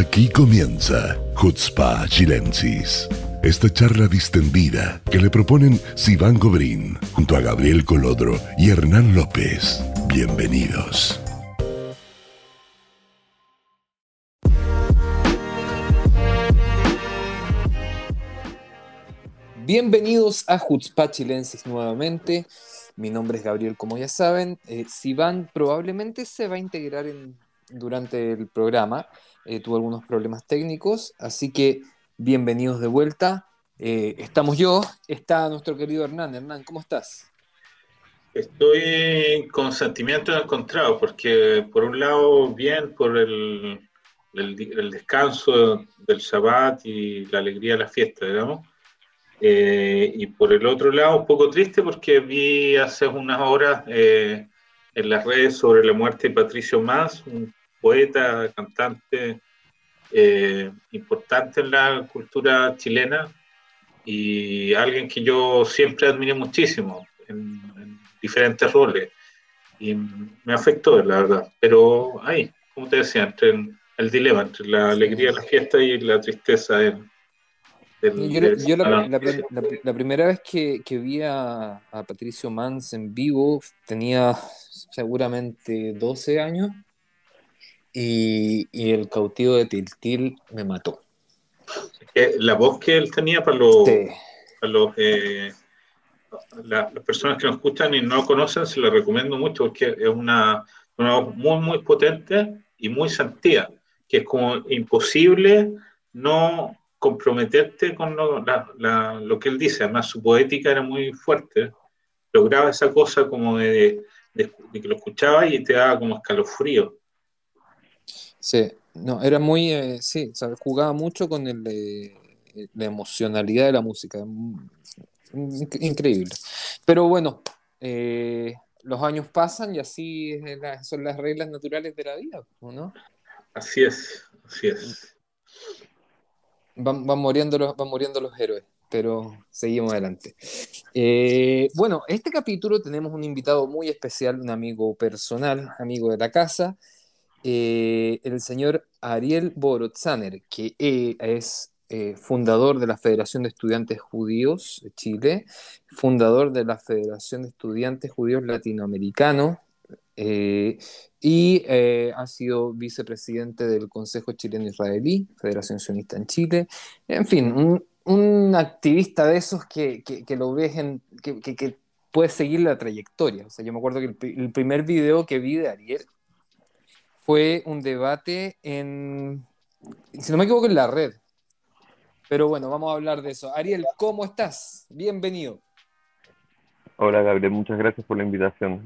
Aquí comienza Hutzpa Chilensis. Esta charla distendida que le proponen Sivan Gobrín junto a Gabriel Colodro y Hernán López. Bienvenidos. Bienvenidos a Hutzpa Chilensis nuevamente. Mi nombre es Gabriel, como ya saben. Eh, Sivan probablemente se va a integrar en, durante el programa. Eh, tuvo algunos problemas técnicos, así que bienvenidos de vuelta. Eh, estamos yo, está nuestro querido Hernán. Hernán, ¿cómo estás? Estoy con sentimientos encontrados, porque por un lado, bien por el, el, descanso del Shabbat y la alegría de la fiesta, digamos. Eh, y por el otro lado, un poco triste porque vi hace unas horas en las redes sobre la muerte de Patricio Más, un poeta, cantante eh, importante en la cultura chilena y alguien que yo siempre admiré muchísimo en, diferentes roles. Y me afectó, la verdad. Pero ahí, como te decía, entre el, dilema entre la alegría de la fiesta y la tristeza del, yo, la, primera vez que, vi a, a, Patricio Mans en vivo tenía seguramente 12 años y, el cautivo de Tiltil me mató. La voz que él tenía para los, los eh, las personas que nos escuchan y no lo conocen, se lo recomiendo mucho porque es una, voz muy, muy potente y muy sentida, que es como imposible no comprometerte con lo, lo que él dice. Además, su poética era muy fuerte. Lograba esa cosa como de, de que lo escuchaba y te daba como escalofrío. Sí, no, era muy, eh, sí, jugaba mucho con el, eh, la emocionalidad de la música, mm, increíble. Pero bueno, eh, los años pasan y así son las reglas naturales de la vida, ¿no? Así es, así es. Van, muriendo, los, van muriendo los héroes, pero seguimos adelante. bueno, este capítulo tenemos un invitado muy especial, un amigo personal, amigo de la casa, eh, el señor Ariel Borotzaner, que eh, es eh, fundador de la Federación de Estudiantes Judíos de Chile, fundador de la Federación de Estudiantes Judíos Latinoamericanos, y ha sido vicepresidente del Consejo Chileno Israelí, Federación Sionista en Chile, en fin, un, activista de esos que, lo ves que, que, puedes seguir la trayectoria. O sea, yo me acuerdo que el primer video que vi de Ariel fue un debate en, si no me equivoco, en la red. Pero bueno, vamos a hablar de eso. Ariel, ¿cómo estás? Bienvenido. Hola Gabriel, muchas gracias por la invitación.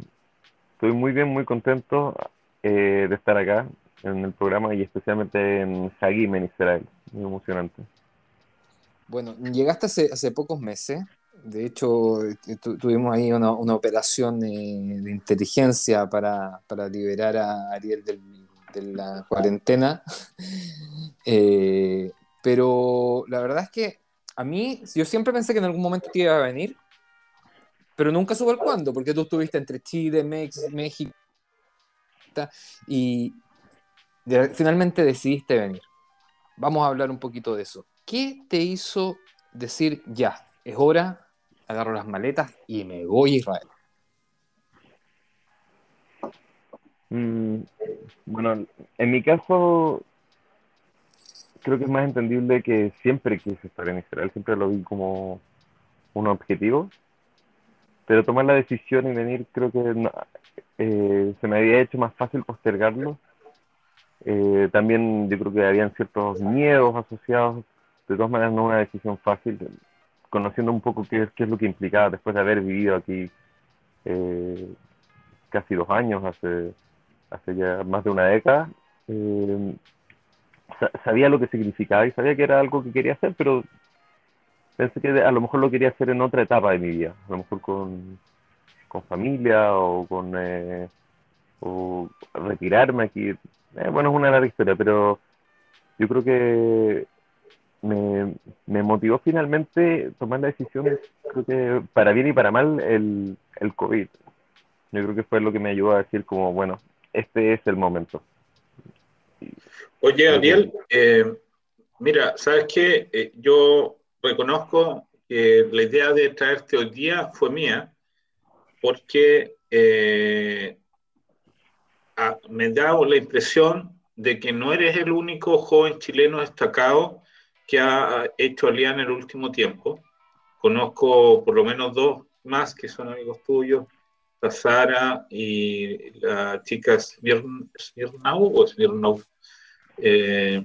Estoy muy bien, muy contento eh, de estar acá en el programa y especialmente en Hagim, en Israel. Muy emocionante. Bueno, llegaste hace, hace pocos meses. De hecho, tuvimos ahí una, operación de, inteligencia para, liberar a Ariel de la cuarentena. Eh, pero la verdad es que a mí, yo siempre pensé que en algún momento te iba a venir, pero nunca supe el cuándo, porque tú estuviste entre Chile, México, y finalmente decidiste venir. Vamos a hablar un poquito de eso. ¿Qué te hizo decir ya, es hora, agarro las maletas y me voy a Israel. Mm, bueno, en mi caso, creo que es más entendible que siempre quise estar en Israel, siempre lo vi como un objetivo, pero tomar la decisión y venir creo que eh, se me había hecho más fácil postergarlo. Eh, también yo creo que habían ciertos miedos asociados, de todas maneras no una decisión fácil, conociendo un poco qué, qué, es lo que implicaba después de haber vivido aquí eh, casi dos años, hace, hace ya más de una década, eh, sabía lo que significaba y sabía que era algo que quería hacer, pero pensé que a lo mejor lo quería hacer en otra etapa de mi vida, a lo mejor con, con familia o con eh, o retirarme aquí. bueno, es una larga historia, pero yo creo que me, me, motivó finalmente tomar la decisión, creo que para bien y para mal, el, el COVID. Yo creo que fue lo que me ayudó a decir como, bueno, este es el momento. Oye, Ariel, eh, mira, ¿sabes qué? Eh, yo reconozco que la idea de traerte hoy día fue mía, porque eh, me da la impresión de que no eres el único joven chileno destacado que ha hecho Alianza en el último tiempo. Conozco por lo menos dos más que son amigos tuyos, la Sara y la chica Smirnau o Smirnau. Eh,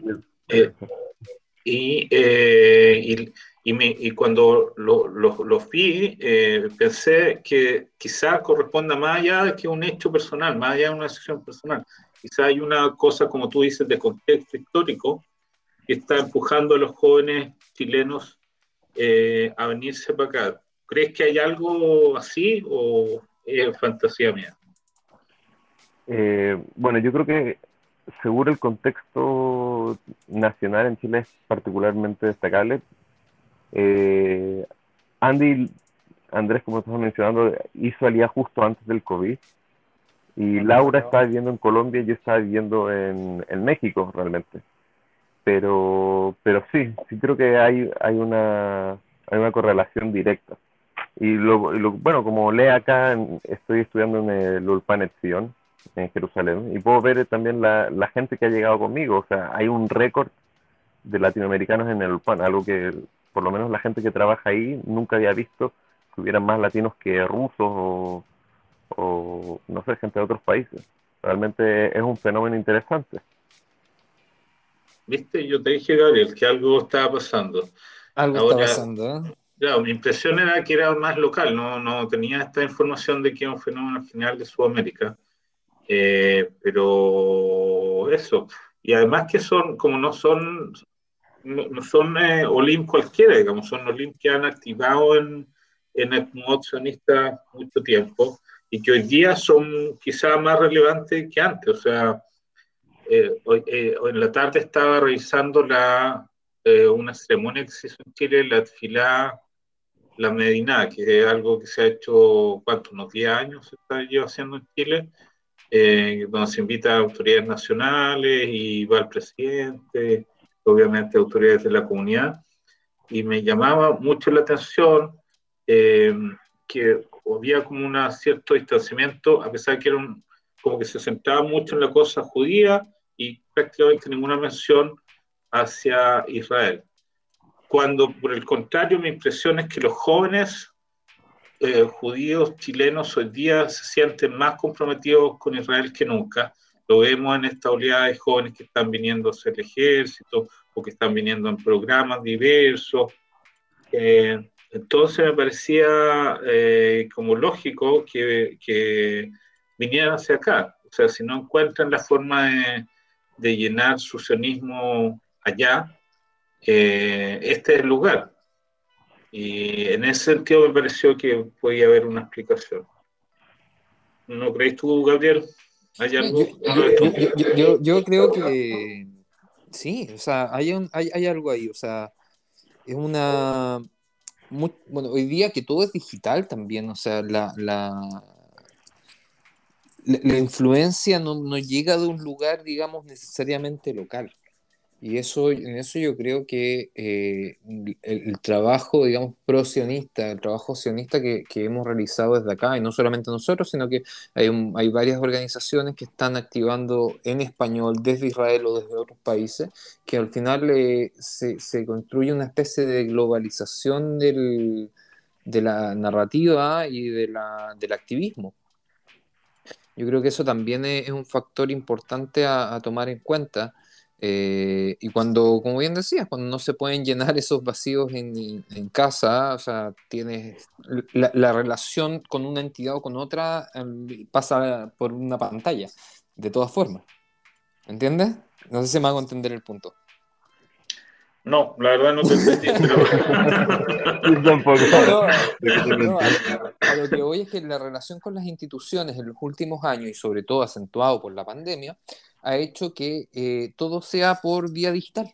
eh, y, eh, y, y, me, y, cuando los lo, lo vi, pensé que quizá corresponda más allá que un hecho personal, más allá de una decisión personal. Quizá hay una cosa, como tú dices, de contexto histórico que está empujando a los jóvenes chilenos a venirse para acá. ¿Crees que hay algo así o es fantasía mía? Eh, bueno, yo creo que seguro el contexto nacional en Chile es particularmente destacable. Eh, Andy, Andrés, como estamos mencionando, hizo alía justo antes del COVID. Y Laura estaba viviendo en Colombia y yo estaba viviendo en, en México realmente. Pero, pero sí, sí creo que hay, hay, una, hay una correlación directa. Y lo, bueno, como lee acá, estoy estudiando en el Ulpan Sion, en Jerusalén, y puedo ver también la, la gente que ha llegado conmigo. O sea, hay un récord de latinoamericanos en el Ulpan, algo que por lo menos la gente que trabaja ahí nunca había visto que hubieran más latinos que rusos o no sé, gente de otros países. Realmente es un fenómeno interesante. Viste, yo te dije, Gabriel, que algo estaba pasando. Algo está pasando, ¿eh? Claro, mi impresión era que era más local, no, no tenía esta información de que era un fenómeno general de Sudamérica. Eh, pero eso. Y además que son, como no son, no, son eh, Olim cualquiera, digamos, son Olim que han activado en, en el modo mucho tiempo y que hoy día son quizá más relevantes que antes. O sea, eh, hoy, en la tarde estaba revisando la, una ceremonia que se hizo en Chile, la fila la Medina, que es algo que se ha hecho, ¿cuánto? Unos 10 años se está yo haciendo en Chile, eh, donde se invita a autoridades nacionales y va el presidente, obviamente autoridades de la comunidad, y me llamaba mucho la atención eh, que había como un cierto distanciamiento, a pesar de que era un, como que se centraba mucho en la cosa judía y prácticamente ninguna mención hacia Israel cuando por el contrario mi impresión es que los jóvenes eh, judíos chilenos hoy día se sienten más comprometidos con Israel que nunca. Lo vemos en esta oleada de jóvenes que están viniendo a hacer el ejército o que están viniendo en programas diversos. Eh, entonces me parecía eh, como lógico que, que, vinieran hacia acá. O sea, si no encuentran la forma de, de llenar su sionismo allá, eh, este es el lugar. Y en ese sentido me pareció que podía haber una explicación. ¿No crees tú, Gabriel? ¿Hay algo? Yo, creo que sí, o sea, hay, hay, hay, algo ahí, o sea, es una... bueno, hoy día que todo es digital también, o sea, la, la, la, influencia no, no, llega de un lugar, digamos, necesariamente local. Y eso, en eso yo creo que eh, el, trabajo, digamos, pro-sionista, el trabajo sionista que, que, hemos realizado desde acá, y no solamente nosotros, sino que hay, hay varias organizaciones que están activando en español desde Israel o desde otros países, que al final eh, se, se, construye una especie de globalización del, de la narrativa y de la, del activismo. Yo creo que eso también es, un factor importante a, a tomar en cuenta eh, y cuando, como bien decías, cuando no se pueden llenar esos vacíos en, en casa, o sea, tienes la, la, relación con una entidad o con otra em, pasa por una pantalla, de todas formas. ¿Entiendes? No sé si me hago entender el punto. No, la verdad no te entendí, pero... a, lo que voy es que la relación con las instituciones en los últimos años, y sobre todo acentuado por la pandemia, ha hecho que eh, todo sea por vía digital.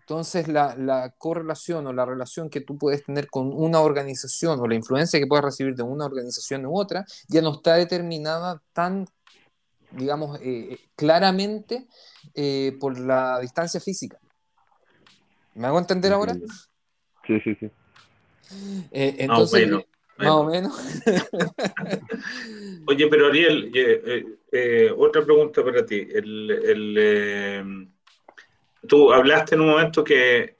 Entonces, la, la, correlación o la relación que tú puedes tener con una organización o la influencia que puedes recibir de una organización u otra ya no está determinada tan digamos, eh, claramente por la distancia física. ¿Me hago entender ahora? Sí, sí, sí. Entonces, más o menos. Oye, pero Ariel, otra pregunta para ti. El, tú hablaste en un momento que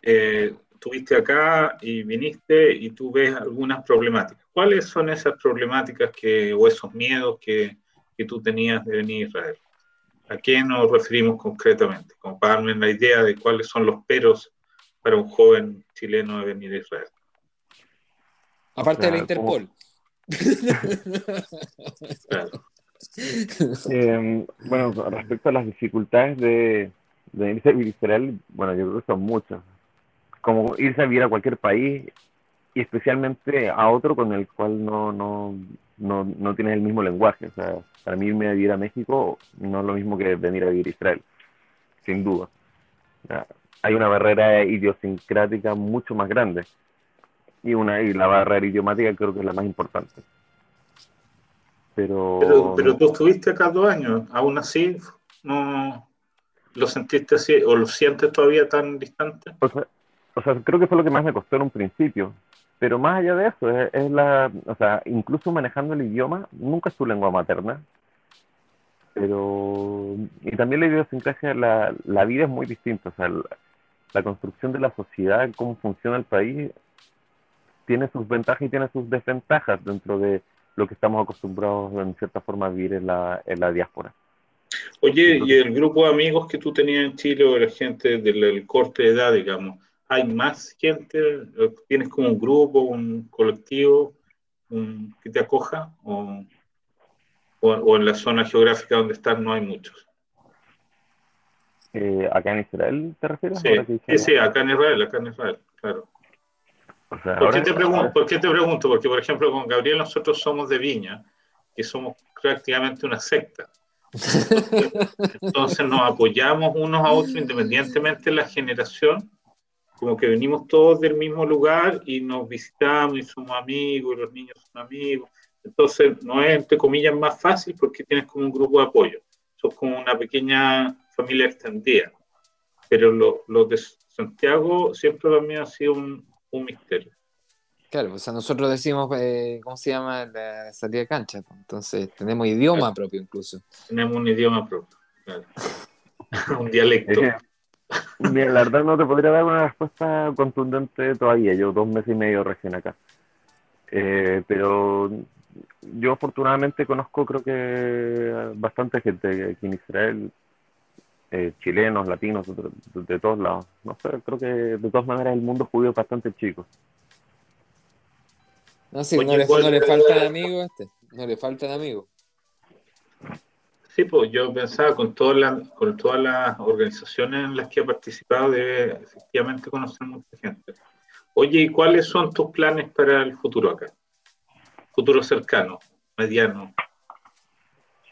estuviste acá y viniste y tú ves algunas problemáticas. ¿Cuáles son esas problemáticas que, o esos miedos que, que tú tenías de venir a Israel? ¿A qué nos referimos concretamente? Como para darme la idea de cuáles son los peros para un joven chileno de venir a Israel. Aparte de la Interpol. Eh, bueno, respecto a las dificultades de, de irse a Israel, bueno, yo creo que son muchas como irse a vivir a cualquier país y especialmente a otro con el cual no, no, no, no tienes el mismo lenguaje. O sea, para mí irme a vivir a México no es lo mismo que venir a vivir a Israel, sin duda. hay una barrera idiosincrática mucho más grande y, una, y la barrera idiomática creo que es la más importante. Pero... pero, pero tú estuviste acá dos años, aún así no lo sentiste así o lo sientes todavía tan distante. O sea, o sea, creo que fue lo que más me costó en un principio. Pero más allá de eso, es, la, o sea, incluso manejando el idioma, nunca es tu lengua materna. Pero, y también la idiosincrasia, la, la vida es muy distinta. O sea, la, construcción de la sociedad, cómo funciona el país, tiene sus ventajas y tiene sus desventajas dentro de lo que estamos acostumbrados en cierta forma a vivir en la, en la diáspora. Oye, ¿y el grupo de amigos que tú tenías en Chile o la gente del corte de edad, digamos, hay más gente? ¿Tienes como un grupo, un colectivo que te acoja? O, o, en la zona geográfica donde estás no hay muchos? Eh, ¿Acá en Israel te refieres? Sí, sí, acá en Israel, acá en Israel, claro. ¿Por, qué te pregunto, ¿Por qué te pregunto? Porque, por ejemplo, con Gabriel nosotros somos de Viña, que somos prácticamente una secta. Entonces nos apoyamos unos a otros independientemente de la generación como que venimos todos del mismo lugar y nos visitamos y somos amigos, y los niños son amigos. Entonces, no es, entre comillas, más fácil porque tienes como un grupo de apoyo. Sos como una pequeña familia extendida. Pero lo, lo de Santiago siempre para mí ha sido un, un misterio. Claro, o sea, nosotros decimos, eh, ¿cómo se llama? La salida de cancha. Entonces, tenemos idioma propio incluso. Tenemos un idioma propio, claro. un dialecto. Mira, la verdad no te podría dar una respuesta contundente todavía. Yo dos meses y medio recién acá. Eh, pero yo afortunadamente conozco creo que bastante gente aquí en Israel, eh, chilenos, latinos, de, todos lados. No sé, creo que de todas maneras el mundo judío es bastante chico. No, sí, no, le, no le faltan amigos este, no le faltan amigos. Sí, pues yo pensaba con, todas las, con todas las organizaciones en las que he participado, debe efectivamente conocer mucha gente. Oye, ¿y cuáles son tus planes para el futuro acá? Futuro cercano, mediano.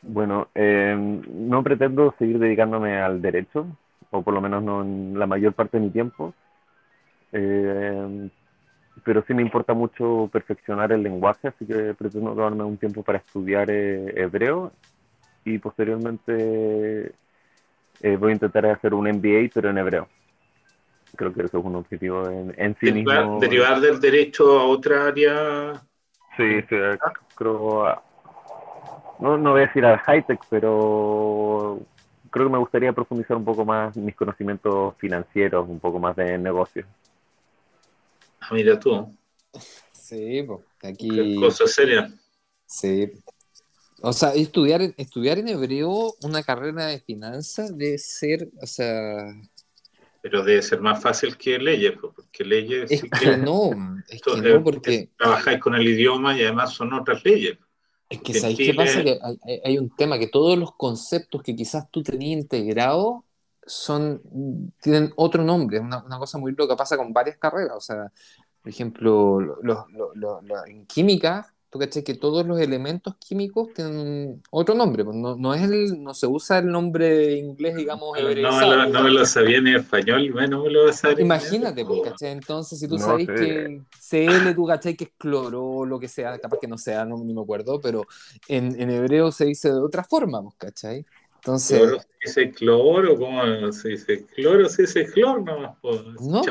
Bueno, eh, no pretendo seguir dedicándome al derecho, o por lo menos no en la mayor parte de mi tiempo, eh, pero sí me importa mucho perfeccionar el lenguaje, así que pretendo darme un tiempo para estudiar eh, hebreo y posteriormente eh, voy a intentar hacer un MBA, pero en hebreo. Creo que eso es un objetivo en, en sí mismo. ¿Derivar del derecho a otra área? Sí, sí creo. No, no voy a decir al high-tech, pero creo que me gustaría profundizar un poco más mis conocimientos financieros, un poco más de negocios. Ah, mira tú. Sí, pues aquí. Cosa seria. Sí, o sea, estudiar, estudiar en hebreo una carrera de finanzas debe ser, o sea... Pero debe ser más fácil que leyes, porque leyes... Es que, no, es que no, porque... Trabajáis con el idioma y además son otras leyes. Es que, ¿sabéis qué pasa? Que hay, un tema que todos los conceptos que quizás tú tenías integrados son, tienen otro nombre, es una, una, cosa muy loca, pasa con varias carreras, o sea, por ejemplo, en química tú caché que todos los elementos químicos tienen otro nombre, pues no, no, es el, no se usa el nombre inglés, digamos, no, no, no, me lo sabía ni en español, bueno, me lo a saber. Imagínate, pues, ¿cachai? Entonces, si tú no sabes que CL, tú cachai que es cloro o lo que sea, capaz que no sea, no ni me acuerdo, pero en, en hebreo se dice de otra forma, pues, ¿cachai? Entonces. ¿Cloro se dice cloro? ¿Cómo se dice? ¿Cloro se dice cloro? No, pues, no,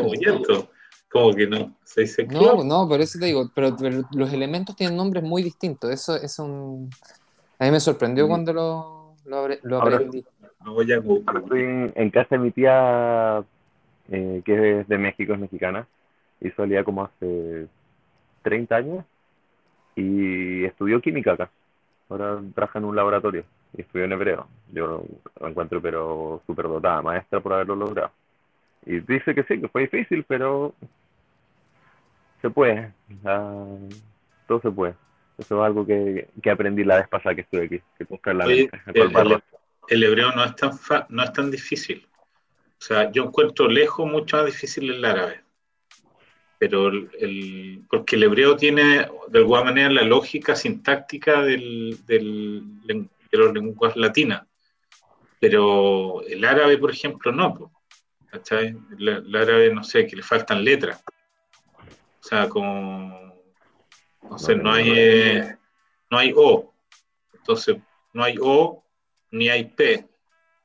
¿Cómo que no? ¿Se dice No, no, por eso te digo, pero, los elementos tienen nombres muy distintos. Eso es un. A mí me sorprendió mm. cuando lo, lo, aprendí. voy a estoy en, casa de mi tía, eh, que es de México, es mexicana, y solía como hace 30 años, y estudió química acá. Ahora trabaja en un laboratorio y estudió en hebreo. Yo lo encuentro, pero súper dotada, maestra por haberlo logrado. Y dice que sí, que fue difícil, pero se puede. todo se puede. Eso es algo que, que, aprendí la vez pasada que estuve aquí, que buscar la el, el, hebreo no es, tan no es tan difícil. O sea, yo encuentro lejos mucho más difícil el árabe. Pero el, porque el hebreo tiene de alguna manera la lógica sintáctica del, del, de las lenguas latinas. Pero el árabe, por ejemplo, no. ¿Cachai? El, árabe, no sé, que le faltan letras. O sea, como, no sé, no hay, eh, no hay O. Entonces, no hay O ni hay P.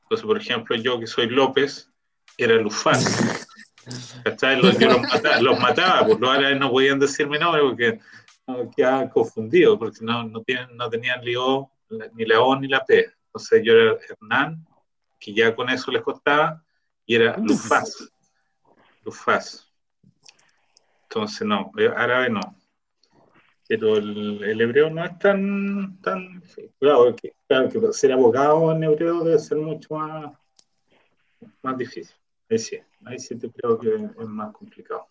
Entonces, por ejemplo, yo que soy López, era Lufán. ¿Cachai? Los, los, mataba, los mataba, pues los árabes no podían decir mi nombre porque quedaban confundidos, porque no, no, tienen, no tenían ni, o, ni la O ni la P. Entonces yo era Hernán, que ya con eso les costaba, y era Lufaz. Lufaz. Entonces, no, eh, árabe no. Pero el, hebreo no es tan, tan claro, que, claro, que ser abogado en hebreo debe ser mucho más, más difícil. Ahí sí, ahí sí te creo que es más complicado.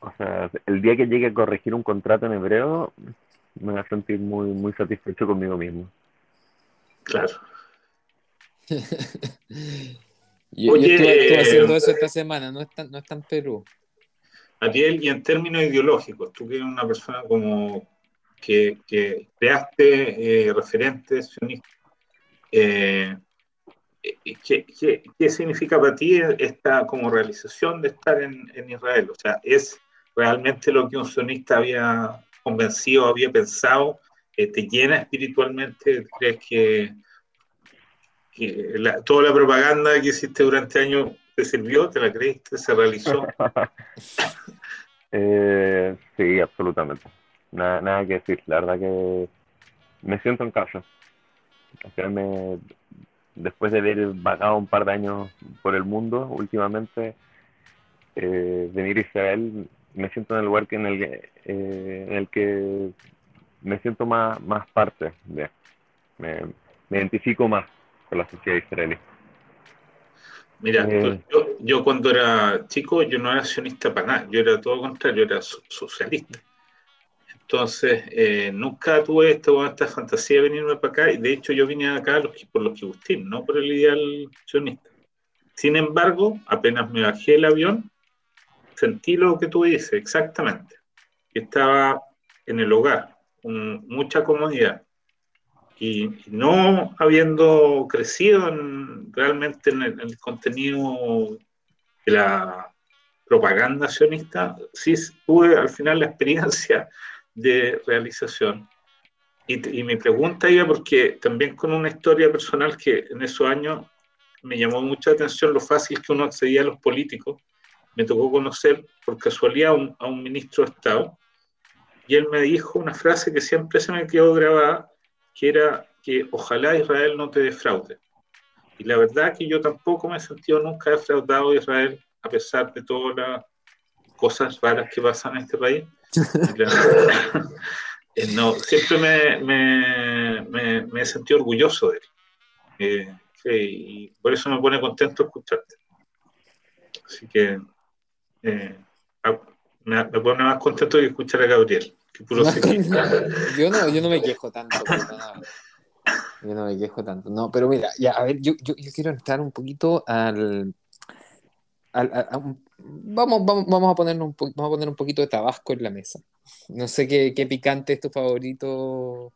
O sea, el día que llegue a corregir un contrato en hebreo, me voy a sentir muy, muy satisfecho conmigo mismo. Claro. yo, Oye, estuve, haciendo eso esta semana, no es tan, no es tan Perú. Ariel, y en términos ideológicos, tú que eres una persona como que, creaste eh, referentes sionistas, eh, ¿qué, qué, significa para ti esta como realización de estar en, Israel? O sea, ¿es realmente lo que un sionista había convencido, había pensado? Eh, ¿Te llena espiritualmente? ¿Crees que, toda la propaganda que hiciste durante años te sirvió? ¿Te la creíste? ¿Se realizó? Eh, sí, absolutamente. Nada, nada que decir. La verdad que me siento en casa. después de haber vagado un par de años por el mundo últimamente, eh, venir a Israel, me siento en el lugar que en, el, eh, en el que me siento más, más parte de. Me, me identifico más con la sociedad israelí. Mira, eh. yo, cuando era chico, yo no era sionista para nada, yo era todo lo contrario, yo era socialista. Entonces, eh, nunca tuve esta, esta fantasía de venirme para acá, y de hecho yo vine acá por los Kibustim, no por el ideal sionista. Sin embargo, apenas me bajé el avión, sentí lo que tú dices, exactamente. Estaba en el hogar, con mucha comodidad, y, no habiendo crecido realmente en el, contenido de la propaganda sionista, sí tuve al final la experiencia de realización. Y, mi pregunta iba porque también con una historia personal que en esos años me llamó mucha atención lo fácil que uno accedía a los políticos. Me tocó conocer por casualidad a un ministro de Estado y él me dijo una frase que siempre se me quedó grabada que era que ojalá Israel no te defraude. Y la verdad que yo tampoco me he sentido nunca defraudado de Israel, a pesar de todas las cosas raras que pasan en este país. Eh, no, siempre me, me, me, he sentido orgulloso de él. Eh, y por eso me pone contento escucharte. Así que eh, me, pone más contento que escuchar a Gabriel. yo, no, yo no me quejo tanto. Yo no me quejo tanto. No, pero mira, ya, a ver, yo, yo, quiero entrar un poquito al, vamos, vamos, vamos, a ponernos un vamos a poner un poquito de tabasco en la mesa. No sé qué, qué picante es tu favorito,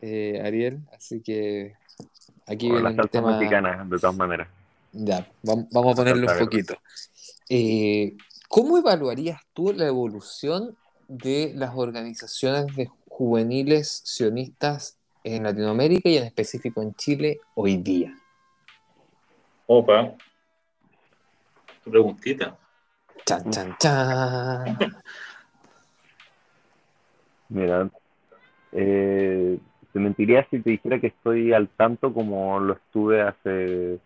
eh, Ariel, así que aquí viene el tema... mexicana, de todas maneras. Ya, vamos, a ponerle un poquito. Eh, ¿Cómo evaluarías tú la evolución de las organizaciones de juveniles sionistas en Latinoamérica y en específico en Chile hoy día? Opa, tu preguntita. Chan, chan, chan. Mira, eh, te mentiría si te dijera que estoy al tanto como lo estuve hace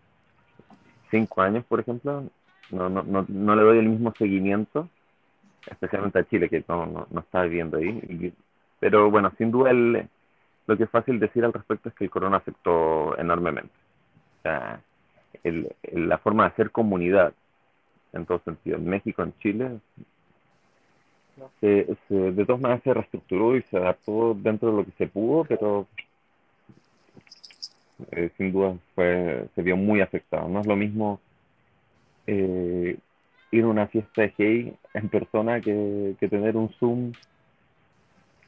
cinco años, por ejemplo. No, no, no, no le doy el mismo seguimiento, especialmente a Chile, que no, no, está viviendo ahí. pero bueno, sin duda lo que es fácil decir al respecto es que el corona afectó enormemente. O sea, el, la forma de hacer comunidad, en todo sentido, en México, en Chile, se, de todas maneras se reestructuró y se adaptó dentro de lo que se pudo, pero eh, sin duda fue, se vio muy afectado. No es lo mismo eh, ir a una fiesta de gay en persona que, tener un Zoom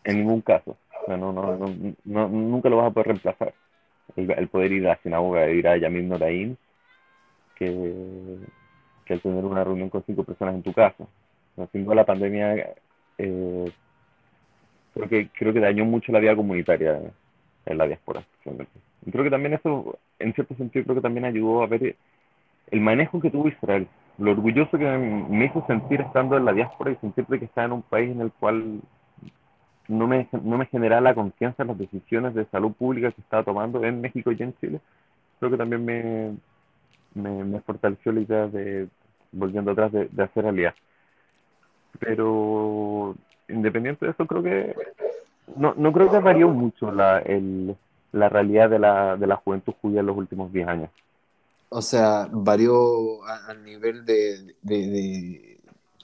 en ningún caso. O no, no, no, nunca lo vas a poder reemplazar. El, poder ir a la sinagoga, ir a Yamim Noraim, que, que el tener una reunión con cinco personas en tu casa. Sin duda la pandemia eh, creo, que, creo que dañó mucho la vida comunitaria en la diáspora. Creo que también eso, en cierto sentido, creo que también ayudó a ver el manejo que tuvo Israel, lo orgulloso que me hizo sentir estando en la diáspora y sentir que estaba en un país en el cual no me, no me generaba la confianza en las decisiones de salud pública que estaba tomando en México y en Chile. Creo que también me, me, fortaleció la idea de, volviendo atrás, de, hacer alianza. Pero independiente de eso, creo que no, no creo que varió mucho la, el, la realidad de la, de la juventud judía en los últimos 10 años. O sea, varió al nivel de,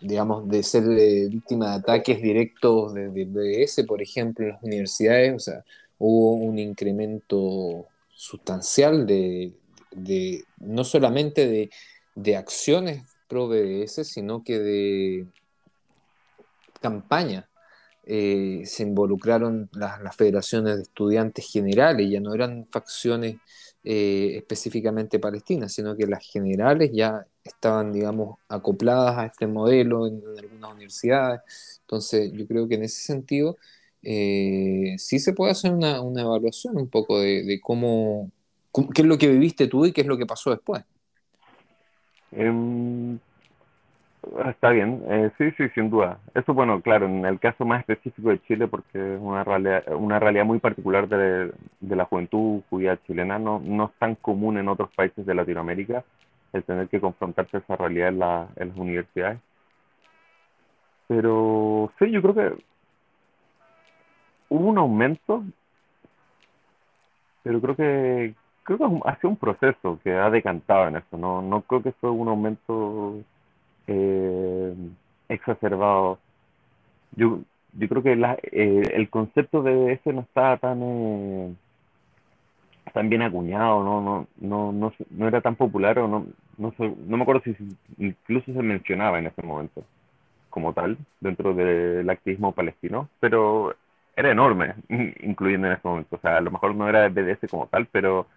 digamos, de ser eh, víctima de ataques directos de, BS, por ejemplo, en las universidades. O sea, hubo un incremento sustancial de, no solamente de, acciones pro BDS, sino que de campaña. Eh, se involucraron las, federaciones de estudiantes generales, ya no eran facciones eh, específicamente palestinas, sino que las generales ya estaban, digamos, acopladas a este modelo en, algunas universidades. Entonces, yo creo que en ese sentido eh, sí se puede hacer una, evaluación un poco de, cómo, qué es lo que viviste tú y qué es lo que pasó después. Em, Está bien, eh, sí, sí, sin duda. Eso, bueno, claro, en el caso más específico de Chile, porque es una realidad, una realidad muy particular de, la juventud judía chilena, no, no es tan común en otros países de Latinoamérica el tener que confrontarse a esa realidad en, la, en las universidades. Pero sí, yo creo que hubo un aumento, pero creo que creo que ha sido un proceso que ha decantado en eso. No, no creo que fue un aumento eh, exacerbado. Yo, yo creo que eh, el concepto de ese no estaba tan, eh, tan bien acuñado, ¿no? No, no, no, no era tan popular o no, no, no me acuerdo si incluso se mencionaba en ese momento como tal dentro del activismo palestino, pero era enorme, incluyendo en ese momento. O sea, a lo mejor no era BDS como tal, pero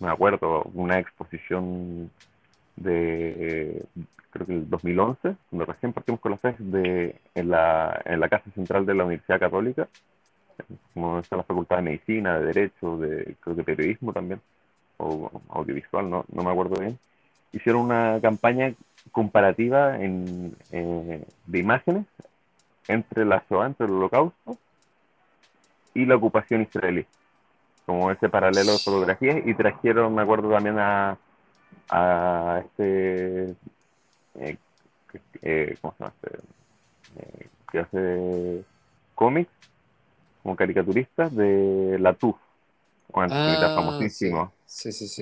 me acuerdo una exposición de creo que el 2011, cuando recién partimos con la FES de, en, la, en la Casa Central de la Universidad Católica, como está la Facultad de Medicina, de Derecho, de creo que Periodismo también, o audiovisual, no, no me acuerdo bien, hicieron una campaña comparativa en, eh, de imágenes entre la Shoah, entre el Holocausto y la ocupación israelí, como ese paralelo de fotografías, y trajeron, me acuerdo también a, a este eh, eh, ¿cómo se llama? Este? Eh, que hace cómics como caricaturista de La Tuf, un ah, famosísimo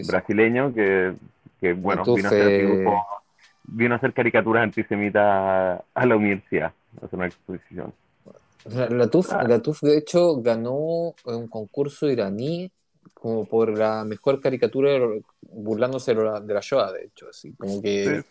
brasileño que, que bueno, vino a, hacer vino a hacer caricaturas antisemitas a la universidad, a hacer una exposición. La TUF, ah. la TUF, de hecho, ganó un concurso iraní como por la mejor caricatura burlándose de la Shoah, de hecho, así como que.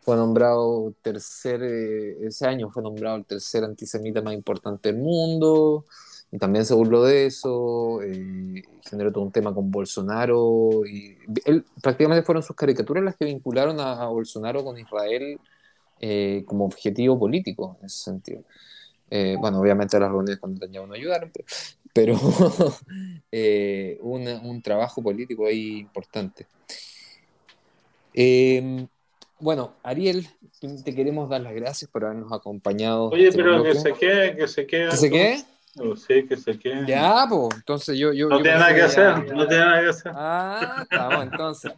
Fue nombrado tercer, eh, ese año fue nombrado el tercer antisemita más importante del mundo, y también se burló de eso, eh, generó todo un tema con Bolsonaro, y él, prácticamente fueron sus caricaturas las que vincularon a, a Bolsonaro con Israel eh, como objetivo político en ese sentido. Eh, bueno, obviamente las reuniones con Netanyahu no ayudaron, pero, pero eh, un, un, trabajo político ahí importante. Eh, bueno, Ariel, te queremos dar las gracias por habernos acompañado. Oye, este pero bloque. que se quede, que se quede. ¿Que se quede? No, sí, que se quede. Ya, pues, entonces yo... yo no yo tiene nada que hacer, no tiene nada que hacer. Ah, estamos entonces.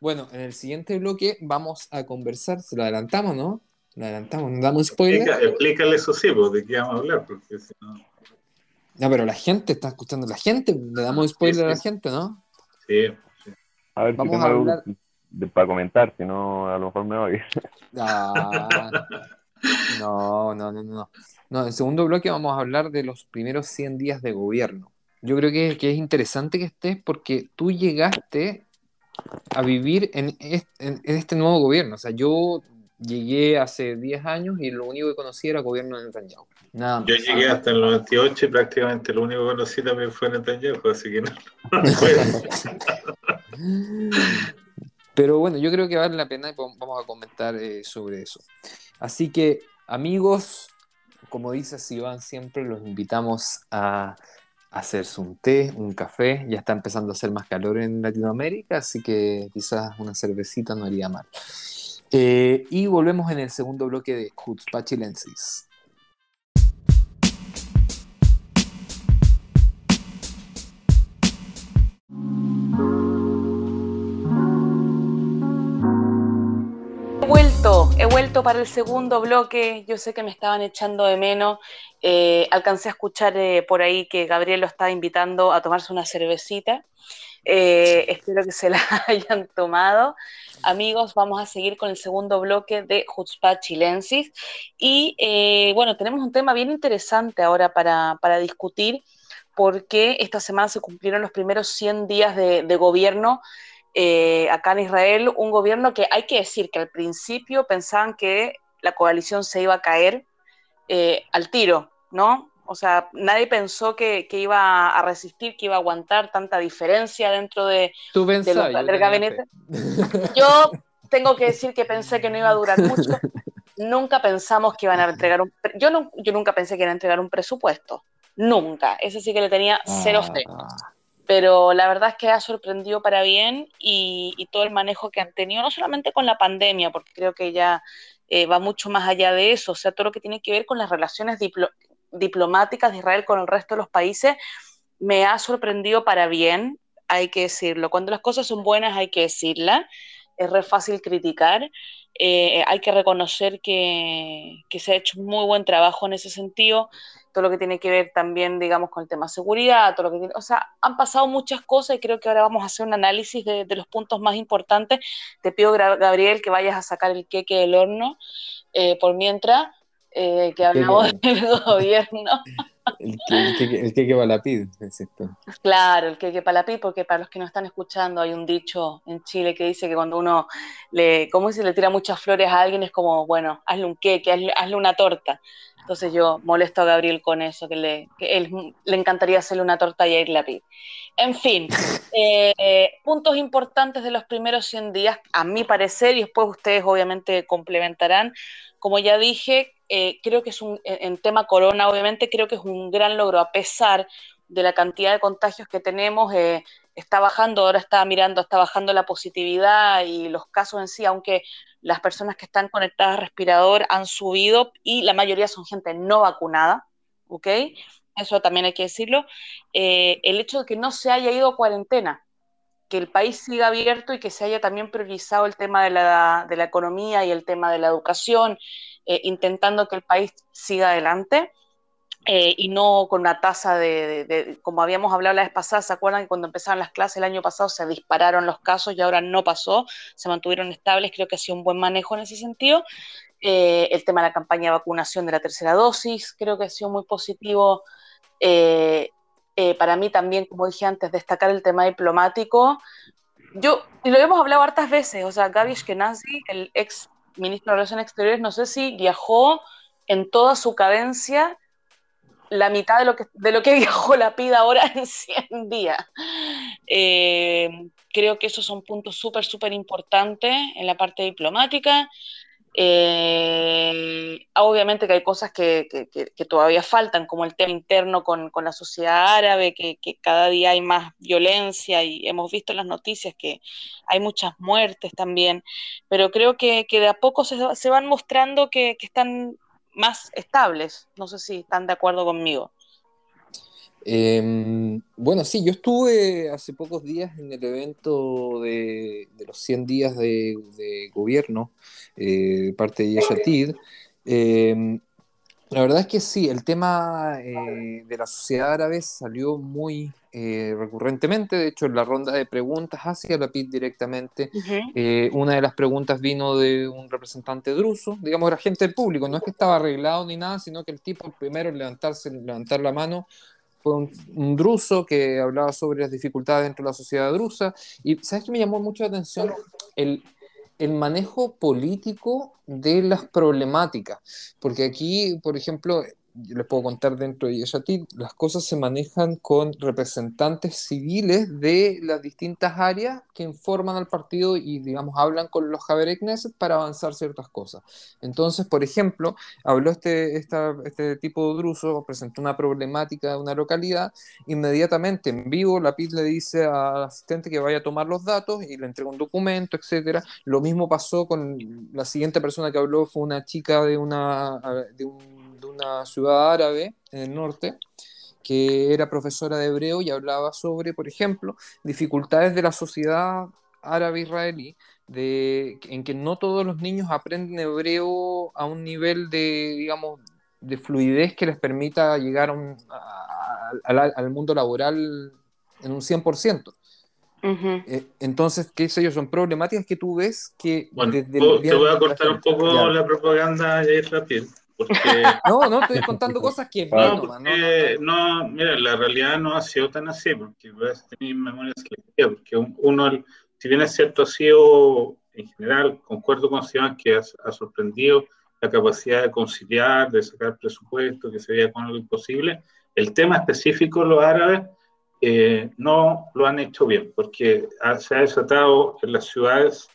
Bueno, en el siguiente bloque vamos a conversar, se lo adelantamos, ¿no? Lo adelantamos, ¿no damos spoiler? Explica, explícale eso sí, pues, de qué vamos a hablar, porque si no... No, pero la gente está escuchando, la gente, le damos spoiler Sí, sí. a la gente, ¿no? Sí, sí. A ver Vamos si a tengo algo hablar- de- para comentar, si no, a lo mejor me voy. Ah, no, no, no, no. No, en el segundo bloque vamos a hablar de los primeros 100 días de gobierno. Yo creo que, que es interesante que estés porque tú llegaste a vivir en este, en- en este nuevo gobierno. O sea, yo llegué hace 10 años y lo único que conocí era el gobierno de Netanyahu. Nada más. Yo llegué hasta el 98 y prácticamente lo único que conocí también fue Netanyahu, así que no. Pero bueno, yo creo que vale la pena y vamos a comentar eh, sobre eso. Así que, amigos, como dice Iván siempre, los invitamos a hacerse un té, un café. Ya está empezando a hacer más calor en Latinoamérica, así que quizás una cervecita no haría mal. Eh, y volvemos en el segundo bloque de Chilensis. He vuelto, he vuelto para el segundo bloque. Yo sé que me estaban echando de menos. Eh, alcancé a escuchar eh, por ahí que Gabriel lo estaba invitando a tomarse una cervecita. Eh, espero que se la hayan tomado. Amigos, vamos a seguir con el segundo bloque de Jutzpah Chilensis. Y eh, bueno, tenemos un tema bien interesante ahora para, para, discutir, porque esta semana se cumplieron los primeros 100 días de, gobierno eh, acá en Israel, un gobierno que hay que decir que al principio pensaban que la coalición se iba a caer al tiro, ¿no? O sea, nadie pensó que, que, iba a resistir, que iba a aguantar tanta diferencia dentro de, ¿Tú pensás, de los, del gabinete. Yo tengo que decir que pensé que no iba a durar mucho. nunca pensamos que iban a entregar un... Yo, no, yo nunca pensé que iban a entregar un presupuesto. Nunca. Ese sí que le tenía cero fe. Ah, pero la verdad es que ha sorprendido para bien y, y, todo el manejo que han tenido, no solamente con la pandemia, porque creo que ya eh, va mucho más allá de eso, o sea, todo lo que tiene que ver con las relaciones diplo diplomáticas de Israel con el resto de los países, me ha sorprendido para bien, hay que decirlo. Cuando las cosas son buenas hay que decirlas, es re fácil criticar, eh, hay que reconocer que, se ha hecho muy buen trabajo en ese sentido todo lo que tiene que ver también, digamos, con el tema seguridad, todo lo que tiene, o sea, han pasado muchas cosas y creo que ahora vamos a hacer un análisis de, de los puntos más importantes. Te pido, Gabriel, que vayas a sacar el queque del horno eh, por mientras eh, que hablamos del gobierno. El que, el que, el que Palapid, ¿cierto? Claro, el que Palapid, porque para los que no están escuchando, hay un dicho en Chile que dice que cuando uno le, ¿cómo se le tira muchas flores a alguien? Es como, bueno, hazle un queque, hazle, hazle una torta. Entonces yo molesto a Gabriel con eso, que le, que él le encantaría hacerle una torta a Yair Lapid. En fin, eh, puntos importantes de los primeros 100 días, a mi parecer, y después ustedes obviamente complementarán. Como ya dije, eh, creo que es un, en tema corona, obviamente, creo que es un gran logro, a pesar de la cantidad de contagios que tenemos, eh, está bajando, ahora está mirando, está bajando la positividad y los casos en sí, aunque las personas que están conectadas a respirador han subido y la mayoría son gente no vacunada, ¿ok? Eso también hay que decirlo. Eh, el hecho de que no se haya ido a cuarentena, que el país siga abierto y que se haya también priorizado el tema de la, de la economía y el tema de la educación, eh, intentando que el país siga adelante. Eh, y no con una tasa de, como habíamos hablado la vez pasada, ¿se acuerdan que cuando empezaron las clases el año pasado se dispararon los casos y ahora no pasó, se mantuvieron estables, creo que ha sido un buen manejo en ese sentido. Eh, el tema de la campaña de vacunación de la tercera dosis, creo que ha sido muy positivo. Eh, para mí también, como dije antes, destacar el tema diplomático, yo, y lo hemos hablado hartas veces, o sea, Gaby Ashkenazi, el ex ministro de Relaciones Exteriores, no sé si viajó en toda su cadencia la mitad de lo que, de lo que viajó la PIDA ahora en 100 días. Eh, creo que esos son puntos súper, súper importantes en la parte diplomática. Eh, obviamente que hay cosas que, todavía faltan, como el tema interno con, la sociedad árabe, que, cada día hay más violencia y hemos visto en las noticias que hay muchas muertes también, pero creo que, de a poco se van mostrando que, están más estables. No sé si están de acuerdo conmigo. Em, bueno, sí, yo estuve hace pocos días en el evento de, los 100 días de, gobierno, eh, parte de Yeshatid. Em, la verdad es que sí, el tema eh, de la sociedad árabe salió muy eh, recurrentemente, de hecho en la ronda de preguntas hacia la PID directamente, una de las preguntas vino de un representante druso, digamos era gente del público, no es que estaba arreglado ni nada, sino que el tipo primero en levantarse, levantar la mano fue un, druso que hablaba sobre las dificultades dentro de la sociedad drusa. Y ¿sabes qué me llamó mucho la atención? El, el manejo político de las problemáticas. Porque aquí, por ejemplo, les puedo contar dentro de Yeshatit, las cosas se manejan con representantes civiles de las distintas áreas que informan al partido y, digamos, hablan con los Javier para avanzar ciertas cosas. Entonces, por ejemplo, habló este, este tipo de druso, presentó una problemática de una localidad, inmediatamente en vivo la PIT le dice al asistente que vaya a tomar los datos y le entrega un documento, etcétera. Lo mismo pasó con la siguiente persona que habló, fue una chica de, una, de un de una ciudad árabe en el norte que era profesora de hebreo y hablaba sobre, por ejemplo, dificultades de la sociedad árabe israelí, de, en que no todos los niños aprenden hebreo a un nivel de, digamos, de fluidez que les permita llegar al mundo laboral en un 100%. Eh, entonces, ¿qué sé yo? Son problemáticas que tú ves que... Bueno, te voy a cortar un poco la propaganda y rápido. no, no, estoy contando cosas que no, no, mira, la realidad no ha sido tan así, porque a tener memoria selectiva, porque uno, si bien es cierto, ha sido, en general, concuerdo con Iván que ha, sorprendido la capacidad de conciliar, de sacar presupuesto, que se veía con algo imposible, el tema específico, los árabes, eh, no lo han hecho bien, porque se ha desatado en las ciudades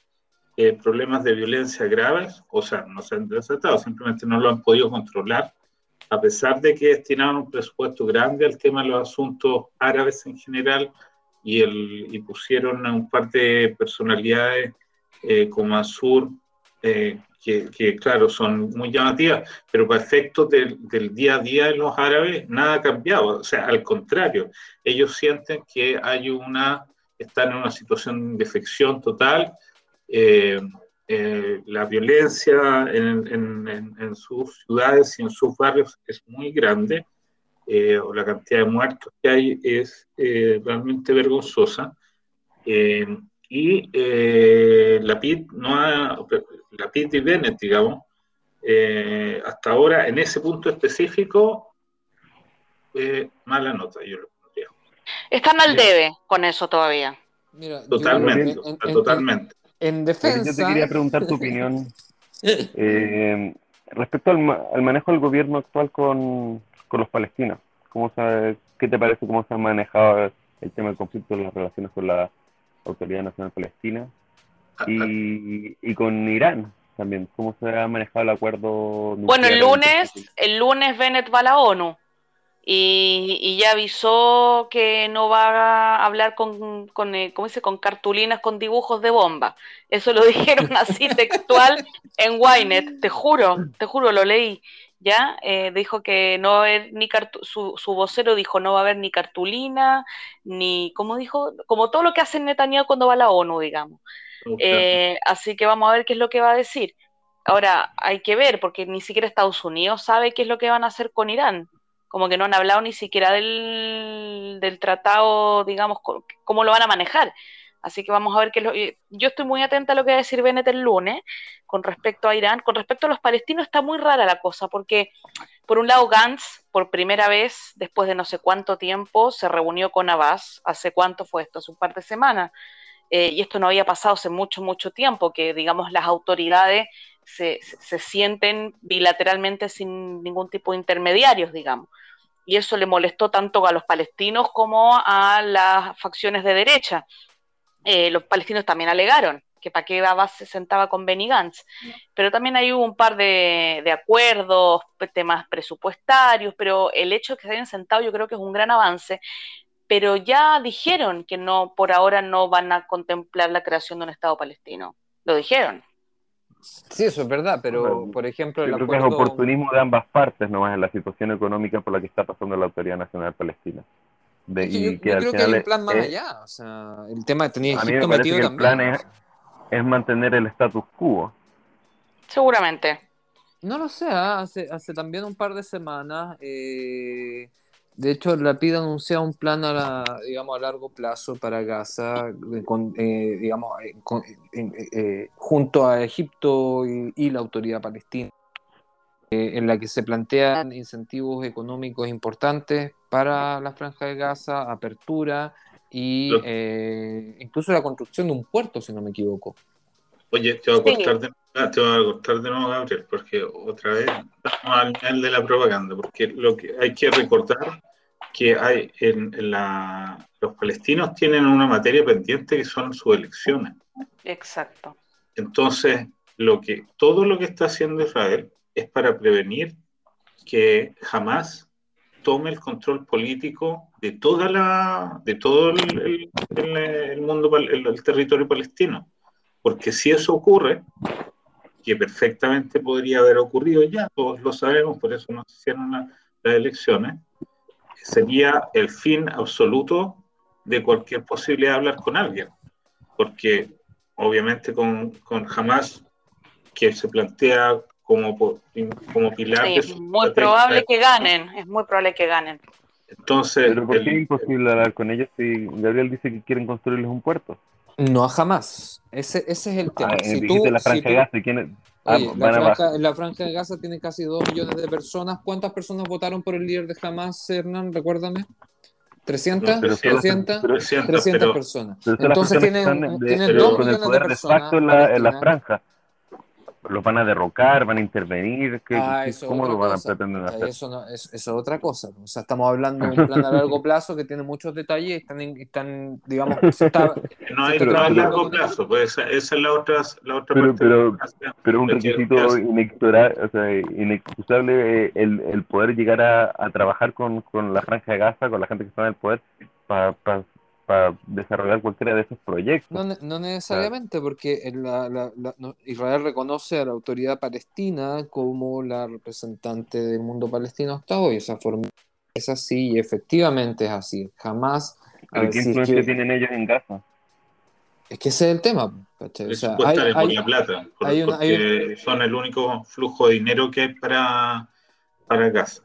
eh, problemas de violencia graves, o sea, no se han desatado, simplemente no lo han podido controlar, a pesar de que destinaron un presupuesto grande al tema de los asuntos árabes en general y, el, y pusieron a un par de personalidades eh, como Azur, eh, que, que, claro, son muy llamativas, pero para efectos del, del, día a día de los árabes nada ha cambiado, o sea, al contrario, ellos sienten que hay una, están en una situación de defección total, eh, eh, la violencia en, sus ciudades y en sus barrios es muy grande, eh, o la cantidad de muertos que hay es realmente vergonzosa. y la PID no ha, la PID y Bennett, digamos, hasta ahora en ese punto específico, mala nota, yo lo pondría. Están al debe con eso todavía. totalmente, totalmente. En defensa. Yo te quería preguntar tu opinión eh, respecto al, manejo del gobierno actual con, los palestinos. ¿Cómo ¿Qué te parece cómo se ha manejado el tema del conflicto de las relaciones con la Autoridad Nacional Palestina y, y con Irán? también, ¿cómo se ha manejado el acuerdo? Bueno, el lunes, el lunes Bennett va a la ONU y, ya avisó que no va a hablar con, con, eh, ¿cómo dice? con cartulinas con dibujos de bomba. Eso lo dijeron así textual en Wynet, te juro, te juro, lo leí. ¿Ya? Eh, dijo que no va a haber ni su, su vocero dijo no va a haber ni cartulina, ni, ¿cómo dijo? Como todo lo que hace Netanyahu cuando va a la ONU, digamos. Eh, así que vamos a ver qué es lo que va a decir. Ahora, hay que ver, porque ni siquiera Estados Unidos sabe qué es lo que van a hacer con Irán como que no han hablado ni siquiera del, del tratado, digamos, cómo lo van a manejar. Así que vamos a ver qué lo, yo estoy muy atenta a lo que va a decir Bennett el lunes con respecto a Irán. Con respecto a los palestinos está muy rara la cosa, porque por un lado Gantz, por primera vez, después de no sé cuánto tiempo, se reunió con Abbas. ¿Hace cuánto fue esto? Hace un par de semanas. eh, y esto no había pasado hace mucho, mucho tiempo, que digamos las autoridades se, se sienten bilateralmente sin ningún tipo de intermediarios, digamos y eso le molestó tanto a los palestinos como a las facciones de derecha. Eh, los palestinos también alegaron que para qué Abbas se sentaba con Benny Gantz, pero también hay un par de, acuerdos, temas presupuestarios, pero el hecho de que se hayan sentado yo creo que es un gran avance, pero ya dijeron que no, por ahora no van a contemplar la creación de un Estado palestino, lo dijeron. Sí, eso es verdad, pero por ejemplo... Yo creo que es oportunismo de ambas partes nomás en la situación económica por la que está pasando la Autoridad Nacional Palestina. De, yo, creo que hay un plan más allá, o sea, el tema tenía Egipto metido también. El plan es, es, mantener el status quo. Seguramente. No lo sé, ¿ah? hace, hace también un par de semanas... Eh de hecho, la PID anuncia un plan a, digamos, a largo plazo para Gaza, eh, con, eh, digamos, eh, junto a Egipto y, la autoridad palestina, en la que se plantean incentivos económicos importantes para la franja de Gaza, apertura y incluso la construcción de un puerto, si no me equivoco. Oye, te voy a cortar de, te voy a cortar de nuevo, Gabriel, porque otra vez estamos al nivel de la propaganda, porque lo que hay que recordar que hay en, la, los palestinos tienen una materia pendiente que son sus elecciones. Exacto. Entonces, lo que, todo lo que está haciendo Israel es para prevenir que jamás tome el control político de toda la de todo el, el, mundo el, territorio palestino porque si eso ocurre que perfectamente podría haber ocurrido ya todos lo sabemos por eso no se hicieron las elecciones sería el fin absoluto de cualquier posibilidad de hablar con alguien, porque obviamente con, con Hamas, que se plantea como, como pilar... es muy probable que ganen, es muy probable que ganen. Entonces, ¿Pero por qué es imposible hablar con ellos si Gabriel dice que quieren construirles un puerto? No, jamás. Ese, ese es el tema. Ah, si tú, la franja de Gaza, ¿quién ah, la, franja, la, franja, de Gaza tiene casi dos millones de personas. ¿Cuántas personas votaron por el líder de Hamas, Hernán? Recuérdame. ¿300? 300, 300, personas. Entonces tienen, tienen dos millones de personas. en la, en la franja los van a derrocar, van a intervenir, ¿qué, ah, ¿cómo lo van a pretender hacer? Eso, no, es, eso, es otra cosa. O sea, estamos hablando de un plan a largo plazo que tiene muchos detalles, están, están digamos, está, no hay plan a largo plazo, pues esa, es la otra, la otra pero, parte. Pero, un requisito inexorable, o sea, inexcusable eh, el, el poder llegar a, a trabajar con, con, la franja de Gaza, con la gente que está en el poder, para para desarrollar cualquiera de esos proyectos. No, necesariamente, porque Israel reconoce a la autoridad palestina como la representante del mundo palestino hasta hoy. Esa forma es así y efectivamente es así. Jamás. ¿Qué influencia tienen ellos en Gaza? Es que ese es el tema. O sea, hay, por la plata, porque son el único flujo de dinero que hay para, para Gaza.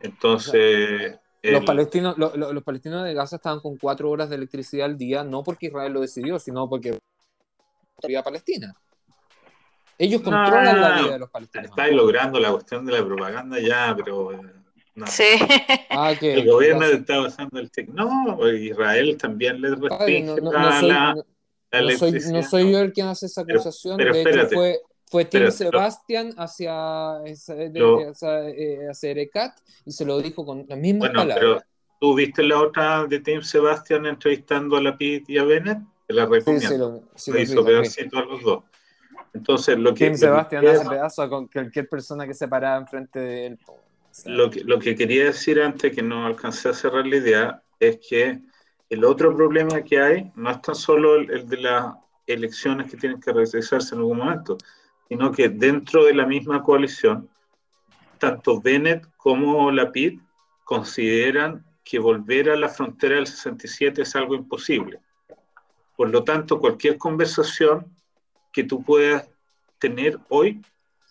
Entonces, los, palestinos, los palestinos de Gaza estaban con cuatro horas de electricidad al día, no porque Israel lo decidió, sino porque la autoridad palestina. Ellos controlan la vida de los palestinos. Estáis logrando la cuestión de la propaganda ya, pero. Eh, sí. Ah, el gobierno está usando el No, Israel también le restringe la, electricidad. no soy yo el quien hace esa acusación. de hecho, fue, fue Tim Sebastian hacia, eh, hacia, Erecat y se lo dijo con las mismas bueno, palabras. Pero, ¿Tú viste la otra de Tim Sebastian entrevistando a la Pit y a Bennett? Te la recomiendo. Sí, sí, lo, sí, lo hizo pedacito a los dos. Entonces, lo que. Tim Sebastian hace pedazo con cualquier persona que se paraba enfrente de él. lo, que, lo que quería decir antes, que no alcancé a cerrar la idea, es que el otro problema que hay no es tan solo el, el de las elecciones que tienen que realizarse en algún momento, sino que dentro de la misma coalición, tanto Bennett como la PID consideran que volver a la frontera del 67 es algo imposible. Por lo tanto, cualquier conversación que tú puedas tener hoy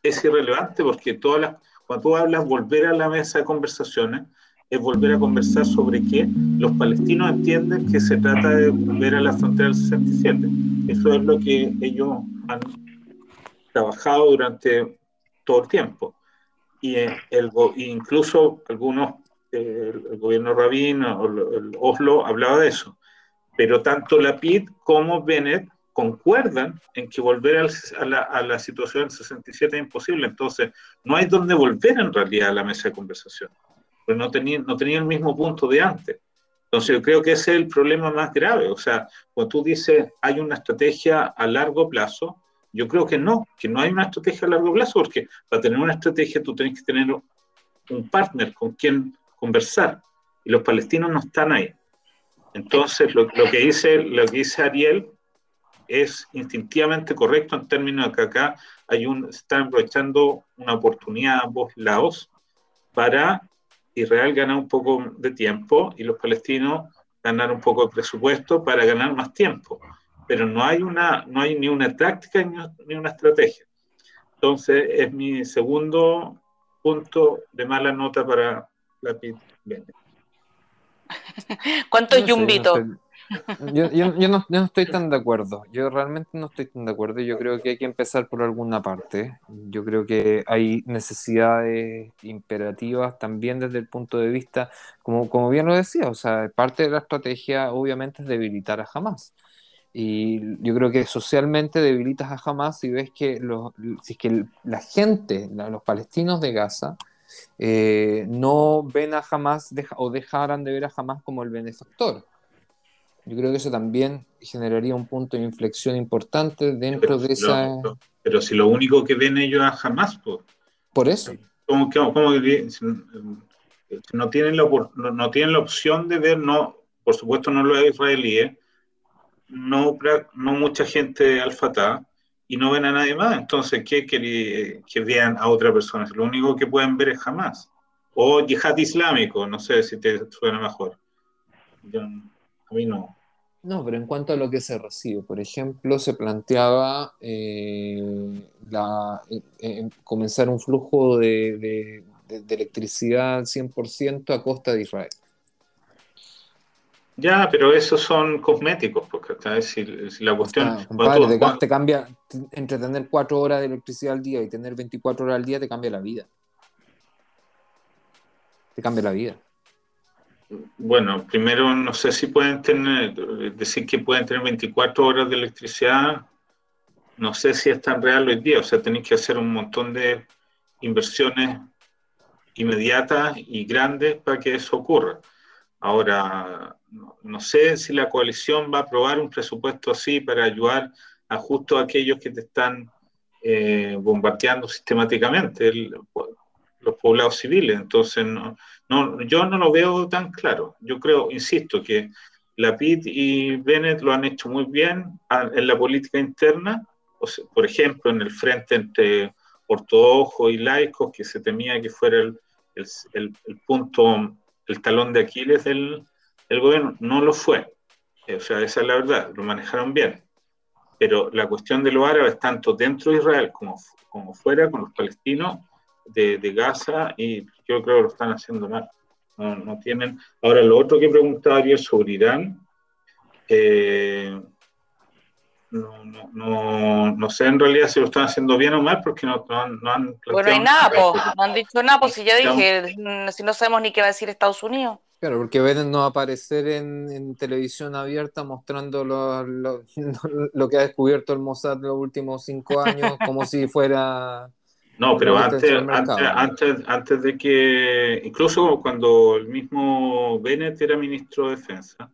es irrelevante porque todas las, cuando tú hablas volver a la mesa de conversaciones, es volver a conversar sobre qué los palestinos entienden que se trata de volver a la frontera del 67. Eso es lo que ellos han trabajado durante todo el tiempo. Y el, incluso algunos, el, gobierno Rabin o el Oslo hablaba de eso. Pero tanto la PID como Bennett concuerdan en que volver a la, a la situación del 67 es imposible. Entonces, no hay donde volver en realidad a la mesa de conversación, pues no tenía, no tenía el mismo punto de antes. Entonces, yo creo que ese es el problema más grave. O sea, cuando tú dices hay una estrategia a largo plazo, yo creo que no, que no hay una estrategia a largo plazo, porque para tener una estrategia tú tienes que tener un partner con quien conversar, y los palestinos no están ahí. Entonces, lo, que, dice, lo que dice Ariel es instintivamente correcto en términos de que acá hay un, están aprovechando una oportunidad a ambos lados para Israel ganar un poco de tiempo y los palestinos ganar un poco de presupuesto para ganar más tiempo. Pero no hay, una, no hay ni una táctica ni una estrategia. Entonces, es mi segundo punto de mala nota para la PIB. ¿Cuánto es yumbito? Yo, yo, no, estoy tan de acuerdo. Yo realmente no estoy tan de acuerdo. Yo creo que hay que empezar por alguna parte. Yo creo que hay necesidades imperativas también desde el punto de vista, como, como bien lo decía, o sea, parte de la estrategia obviamente es debilitar a Hamas. Y yo creo que socialmente debilitas a Hamas si ves que, los, si es que la gente, los palestinos de Gaza, eh, no ven a Hamas o dejaran de ver a Hamas como el benefactor yo creo que eso también generaría un punto de inflexión importante dentro de esa... pero si lo único que ven ellos es jamás, pues. Por eso. ¿Cómo, que no, tienen la, no, tienen la opción de ver, no, por supuesto no lo es israelíes, no, mucha gente al Fatah, y no ven a nadie más. Entonces, ¿qué que, que vean a otra persona? Lo único que pueden ver es jamás. O yihad islámico, no sé si te suena mejor. Yo, no. No, pero en cuanto a lo que se recibe, por ejemplo, se planteaba eh, la, eh, eh, comenzar un flujo de, electricidad al 100% a costa de Israel. Ya, pero esos son cosméticos, porque si, si la cuestión... te, cambia, entre tener cuatro horas de electricidad al día y tener 24 horas al día, te cambia la vida. Te cambia la vida. Bueno, primero no sé si pueden tener, decir que pueden tener 24 horas de electricidad, no sé si es tan real hoy día, o sea, tenéis que hacer un montón de inversiones inmediatas y grandes para que eso ocurra. Ahora, no, sé si la coalición va a aprobar un presupuesto así para ayudar a justo aquellos que te están eh, bombardeando sistemáticamente los poblados civiles. Entonces, no, no, yo no lo veo tan claro. Yo creo, insisto, que la PIT y Bennett lo han hecho muy bien en la política interna, por ejemplo, en el frente entre ortodoxos y laicos, que se temía que fuera el, el, punto, el talón de Aquiles del, del, gobierno, no lo fue. O sea, esa es la verdad, lo manejaron bien. Pero la cuestión de los árabes, tanto dentro de Israel como, como fuera, con los palestinos, de, de, Gaza y yo creo que lo están haciendo mal. No, no tienen. Ahora, lo otro que preguntaba ayer sobre Irán, eh, no, no, no, no, sé en realidad si lo están haciendo bien o mal porque no, no han, no han Bueno, hay nada, no han dicho nada, pues si ya dije, si no sabemos ni qué va a decir Estados Unidos. Claro, porque Biden no va a aparecer en, en televisión abierta mostrando lo, lo, lo, que ha descubierto el Mossad los últimos cinco años como si fuera no, pero antes, antes, antes, de que, incluso cuando el mismo Bennett era ministro de Defensa,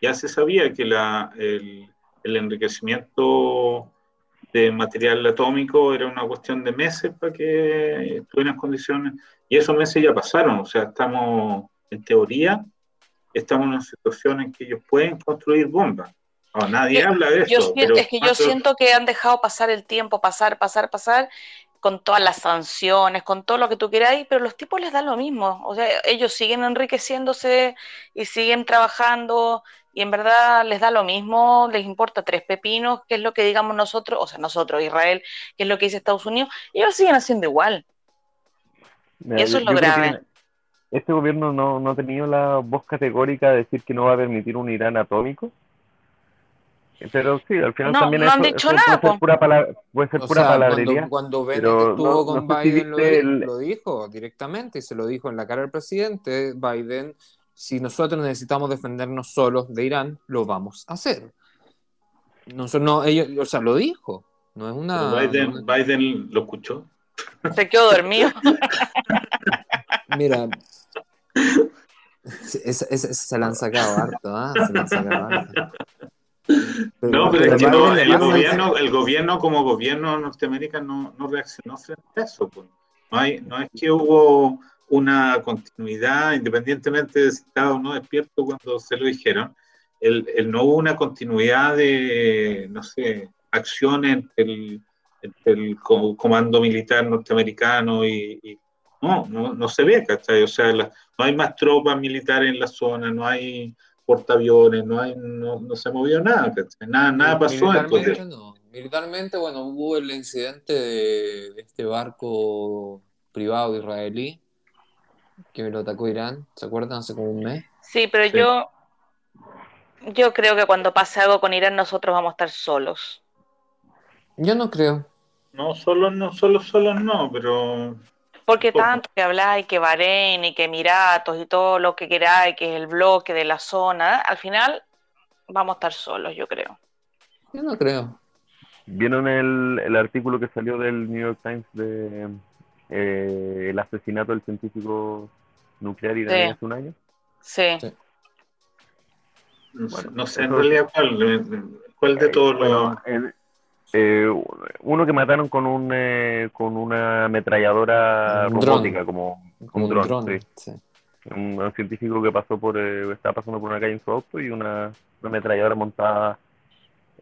ya se sabía que la, el, enriquecimiento de material atómico era una cuestión de meses para que estuvieran condiciones, y esos meses ya pasaron, o sea, estamos, en teoría, estamos en una situación en que ellos pueden construir bombas. nadie habla de eso. es que yo siento que han dejado pasar el tiempo, pasar, pasar, pasar, con todas las sanciones, con todo lo que tú queráis, pero los tipos les da lo mismo. O sea, ellos siguen enriqueciéndose y siguen trabajando y en verdad les da lo mismo, les importa tres pepinos, que es lo que digamos nosotros, o sea, nosotros, Israel, que es lo que dice Estados Unidos, y ellos siguen haciendo igual. y eso es lo grave. Este gobierno no, no ha tenido la voz categórica de decir que no va a permitir un Irán atómico. Pero sí, al final también no han dicho nada, puede ser pura, palabra, puede ser pura palabrería. Cuando, cuando Bennett estuvo con Biden lo, dijo directamente y se lo dijo en la cara del presidente. Biden si nosotros necesitamos defendernos solos de Irán, lo vamos a hacer. Nosotros no, ellos, o sea, lo dijo. No es una. Biden, Biden lo escuchó. Se quedó dormido. Mira. se la han sacado harto, ¿ah? Se la han sacado harto. No, pero, es que no, el, gobierno, el gobierno como gobierno norteamericano no, reaccionó frente a eso. Pues. No, hay, no es que hubo una continuidad, independientemente de si estaba o no despierto cuando se lo dijeron, el, el no hubo una continuidad de, no sé, acciones entre el, el comando militar norteamericano y, no, no, no, se ve, ¿cachai? O sea, no hay más tropas militares en la zona, no hay portaaviones, no, hay, no, no se movió nada, Nada, nada pasó. Militarmente, no. Militarmente, bueno, hubo el incidente de, este barco privado israelí que me lo atacó Irán, ¿se acuerdan? Hace como un mes. Sí, pero yo yo creo que cuando pase algo con Irán nosotros vamos a estar solos. Yo no creo. No, solo no, solo, solo no, pero porque tanto que habláis que Bahrein y que Emiratos y todo lo que queráis, que es el bloque de la zona, al final vamos a estar solos, yo creo. Yo no creo. ¿Vieron el, el artículo que salió del New York Times de eh, el asesinato del científico nuclear iraní hace un año? Sí. No, sé, en realidad cuál, de todos los... Eh, uno que mataron con un eh, con una ametralladora robótica como, un dron, Un, científico que pasó por eh, estaba pasando por una calle en su auto y una, ametralladora montada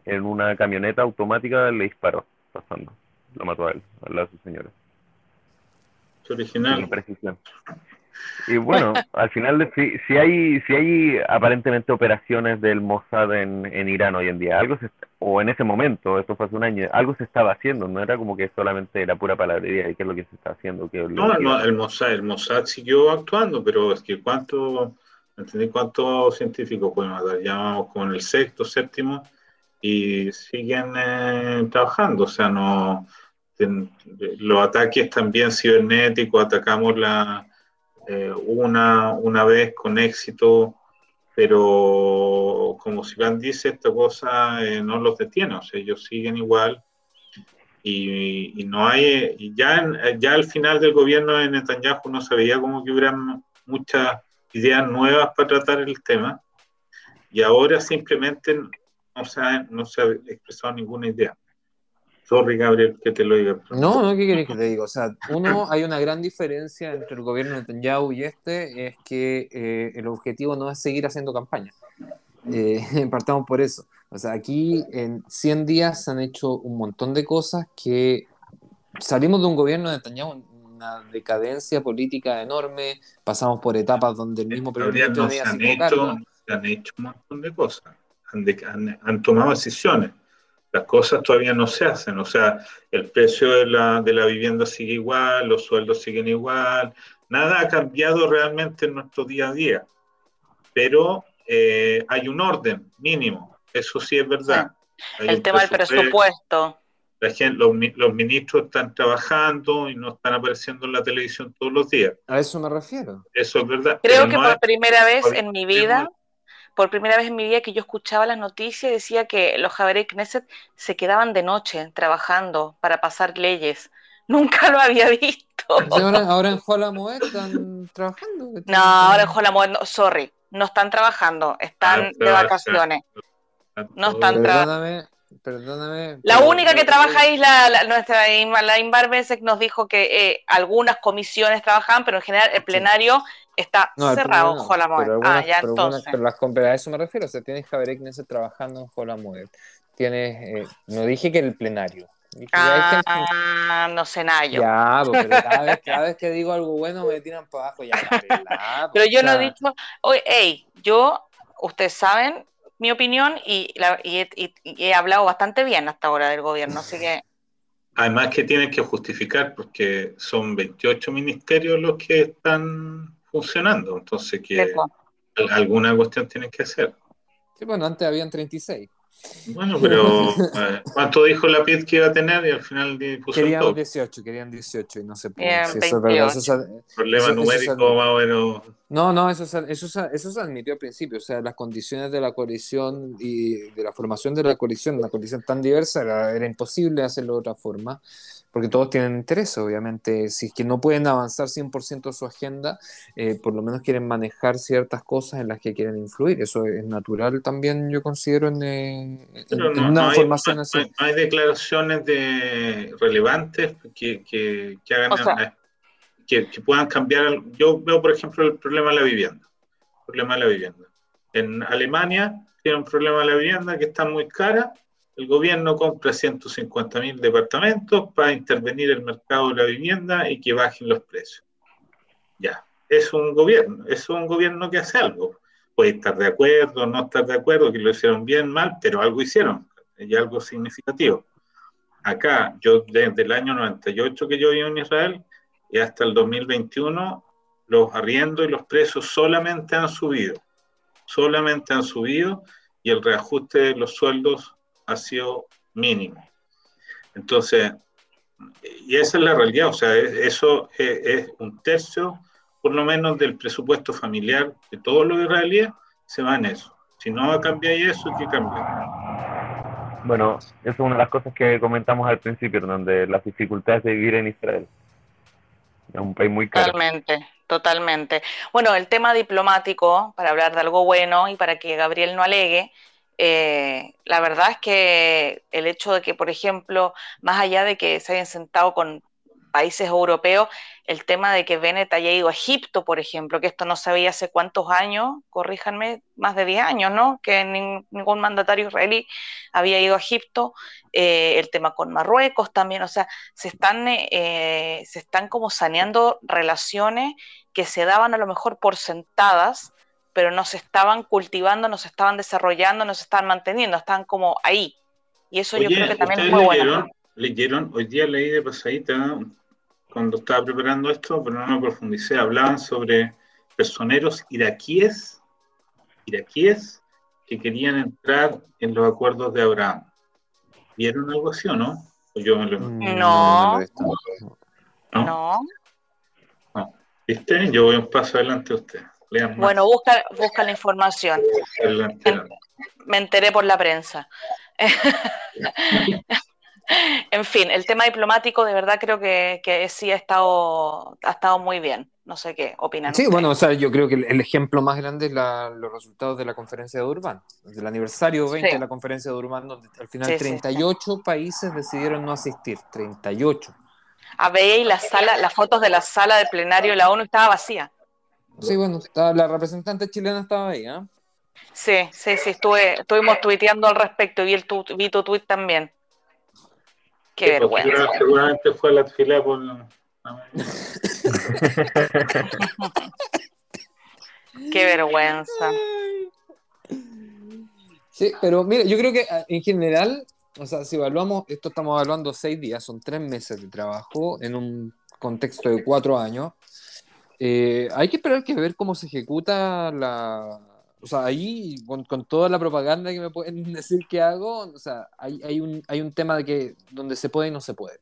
en una camioneta automática le disparó pasando. Lo mató a él a la su señora original. Precisión y bueno, al final, si, si, hay, si hay aparentemente operaciones del Mossad en, en Irán hoy en día, algo o en ese momento, esto fue hace un año, algo se estaba haciendo, no era como que solamente era pura palabrería y qué es lo que se está haciendo. no, no, el Mossad, el Mossad siguió actuando, pero es que cuánto, ¿entendí? ¿Cuántos científicos pueden matar? Ya vamos con el sexto, séptimo y siguen eh, trabajando, o sea, no los ataques también cibernéticos, atacamos la una, una vez con éxito, pero como Sivan dice, esta cosa eh, no los detiene, o sea, ellos siguen igual y, no hay, ya, ya al final del gobierno de Netanyahu no se veía como que hubieran muchas ideas nuevas para tratar el tema y ahora simplemente no se no se ha expresado ninguna idea. Sorry, Gabriel, que te lo diga. No, no, ¿qué querés que te diga? O sea, uno, hay una gran diferencia entre el gobierno de Netanyahu y este, es que eh, el objetivo no es seguir haciendo campaña. Eh, partamos por eso. O sea, aquí en 100 días se han hecho un montón de cosas que salimos de un gobierno de Netanyahu una decadencia política enorme, pasamos por etapas donde el mismo presidente se han, hecho, se han hecho un montón de cosas, han, han tomado decisiones las cosas todavía no se hacen, o sea, el precio de la, de la vivienda sigue igual, los sueldos siguen igual, nada ha cambiado realmente en nuestro día a día, pero eh, hay un orden mínimo, eso sí es verdad. El tema del presupuesto. La gente, los, los, ministros están trabajando y no están apareciendo en la televisión todos los días. A eso me refiero. Eso es verdad. Creo que por primera vez en mi vida por primera vez en mi vida que yo escuchaba las noticias decía que los Javeré Knesset se quedaban de noche trabajando para pasar leyes. Nunca lo había visto. Ahora, en Jolamoed están trabajando. No, ahora en Jolamoed, no, sorry, no están trabajando, están ah, de vacaciones. No están trabajando. Perdóname. La única que trabaja ahí es la, nuestra la Inbar nos dijo que eh, algunas comisiones trabajan, pero en general el plenario está cerrado en Jolamoed. ah, ya entonces. pero las a eso me refiero. O sea, tienes Javier Ignacio trabajando en Jolamoed. Tienes, eh, no dije que el plenario. ah, no sé nada yo. Ya, pero cada vez, cada vez, que digo algo bueno me tiran para abajo. Ya, pero yo no he dicho, oye, hey, yo, ustedes saben, mi opinión y, he hablado bastante bien hasta ahora del gobierno, así que... Además que tienes que justificar porque son 28 ministerios los que están funcionando, entonces que alguna cuestión tienes que hacer. Sí, bueno, antes habían 36. Bueno, pero eh, ¿cuánto dijo la PID que iba a tener y al final puso Querían todo? 18, querían 18 y no se pudo. Sí, eso es verdad, eso es- Problema eso- eso numérico es- más o menos. No, no, eso eso, eso se admitió al principio, o sea, las condiciones de la coalición y de la formación de la coalición, una coalición tan diversa, era, era imposible hacerlo de otra forma, porque todos tienen interés, obviamente, si es que no pueden avanzar 100% su agenda, eh, por lo menos quieren manejar ciertas cosas en las que quieren influir, eso es natural también, yo considero, en, eh, en- no, una no hay, formación no así. hay- hay declaraciones de relevantes que, que, que hagan O sea- que, que puedan cambiar. Yo veo, por ejemplo, el problema de la vivienda. El problema de la vivienda. En Alemania tiene un problema de la vivienda que está muy cara. El gobierno compra 150 mil departamentos para intervenir el mercado de la vivienda y que bajen los precios. Ya, es un gobierno, es un gobierno que hace algo. Puede estar de acuerdo, no estar de acuerdo, que lo hicieron bien, mal, pero algo hicieron, y algo significativo. Acá, yo desde el año 98 que yo vivo en Israel y hasta el 2021, los arriendos y los precios solamente han subido, solamente han subido y el reajuste de los sueldos ha sido mínimo. Entonces, y esa es la realidad, o sea, es- eso es, es un tercio por lo menos del presupuesto familiar de todos los israelíes se va en eso. Si no cambiáis eso, ¿qué cambia? Bueno, eso es una de las cosas que comentamos al principio, donde las dificultades de vivir en Israel. Es un país muy caro. Totalmente, totalmente. Bueno, el tema diplomático, para hablar de algo bueno y para que Gabriel no alegue, eh, la verdad es que el hecho de que, por ejemplo, más allá de que se hayan sentado con países europeos, el tema de que Bennett haya ido a Egipto, por ejemplo, que esto no se veía hace cuántos años, corríjanme, más de 10 años, ¿no? Que nin- ningún mandatario israelí había ido a Egipto, eh, el tema con Marruecos también, o sea, se están, eh, se están como saneando relaciones que se daban a lo mejor por sentadas, pero no se estaban cultivando, no se estaban desarrollando, no se estaban manteniendo, estaban como ahí. Y eso yo creo que también es ¿ustedes muy bueno. leyeron, leyeron, hoy día leí de pasadita, cuando estaba preparando esto, pero no me profundicé, hablaban sobre personeros iraquíes, iraquíes que querían entrar en los acuerdos de Abraham. ¿Vieron algo así o no? O yo me lo Mm, No. lo he visto. ¿no? No. ¿Viste? Yo voy un paso adelante de usted. Lean más. Bueno, busca, busca la información. Adelante, adelante. Me enteré por la prensa. En fin, el tema diplomático de verdad creo que, que sí ha estado, ha estado muy bien. No sé qué opinan. Sí, ustedes. bueno, o sea, yo creo que el, el ejemplo más grande es la- los resultados de la conferencia de Durban, del aniversario 20 Sí. de la conferencia de Durban, donde al final Sí, sí, sí. 38 países decidieron no asistir, 38. A ver, y la sala, las fotos de la sala de plenario de la ONU estaba vacía. Sí, bueno, está- la representante chilena estaba ahí, ¿ah? Sí, sí, sí, estuve, estuvimos tuiteando al respecto y vi, el tu, vi tu tuit también. Qué Sí, porque vergüenza. Seguramente fue a la fila por. Qué vergüenza. Sí, pero mira, yo creo que ah, en general, o sea, si evaluamos, esto estamos evaluando seis días, son tres meses de trabajo en un contexto de cuatro años. Eh, hay que esperar que ver cómo se ejecuta la. O sea, ahí, con, con toda la propaganda que me pueden decir que hago, o sea, hay, hay, un, hay un tema de que donde se puede y no se puede.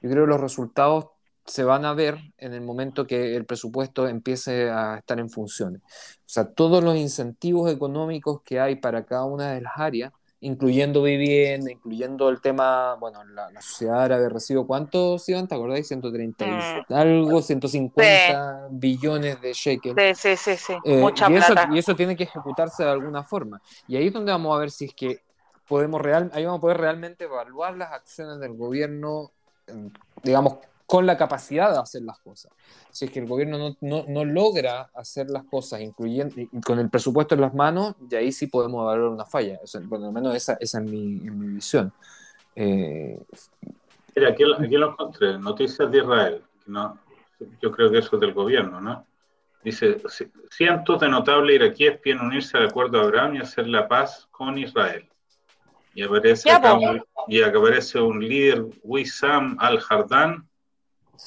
Yo creo que los resultados se van a ver en el momento que el presupuesto empiece a estar en funciones. O sea, todos los incentivos económicos que hay para cada una de las áreas, incluyendo vivienda, incluyendo el tema, bueno, la, la sociedad árabe recibió cuántos, Iván, ¿te acordáis? 130 y Mm. algo, 150 billones de shekels. Sí, sí, sí, sí. Eh, Mucha y, eso, plata. y eso tiene que ejecutarse de alguna forma. Y ahí es donde vamos a ver si es que podemos real, ahí vamos a poder realmente evaluar las acciones del gobierno, digamos, con la capacidad de hacer las cosas. Si es que el gobierno no, no, no logra hacer las cosas, incluyendo y con el presupuesto en las manos, y ahí sí podemos evaluar una falla. O sea, por lo menos esa, esa es mi, en mi visión. Eh, Mira, aquí, lo- aquí lo encontré, noticias de Israel. que no, yo creo que eso es del gobierno, ¿no? Dice, "C- cientos de notables iraquíes piden unirse al acuerdo de Abraham y hacer la paz con Israel. Y aparece, acá po. un, y acá aparece un líder, Wissam al-Hardan,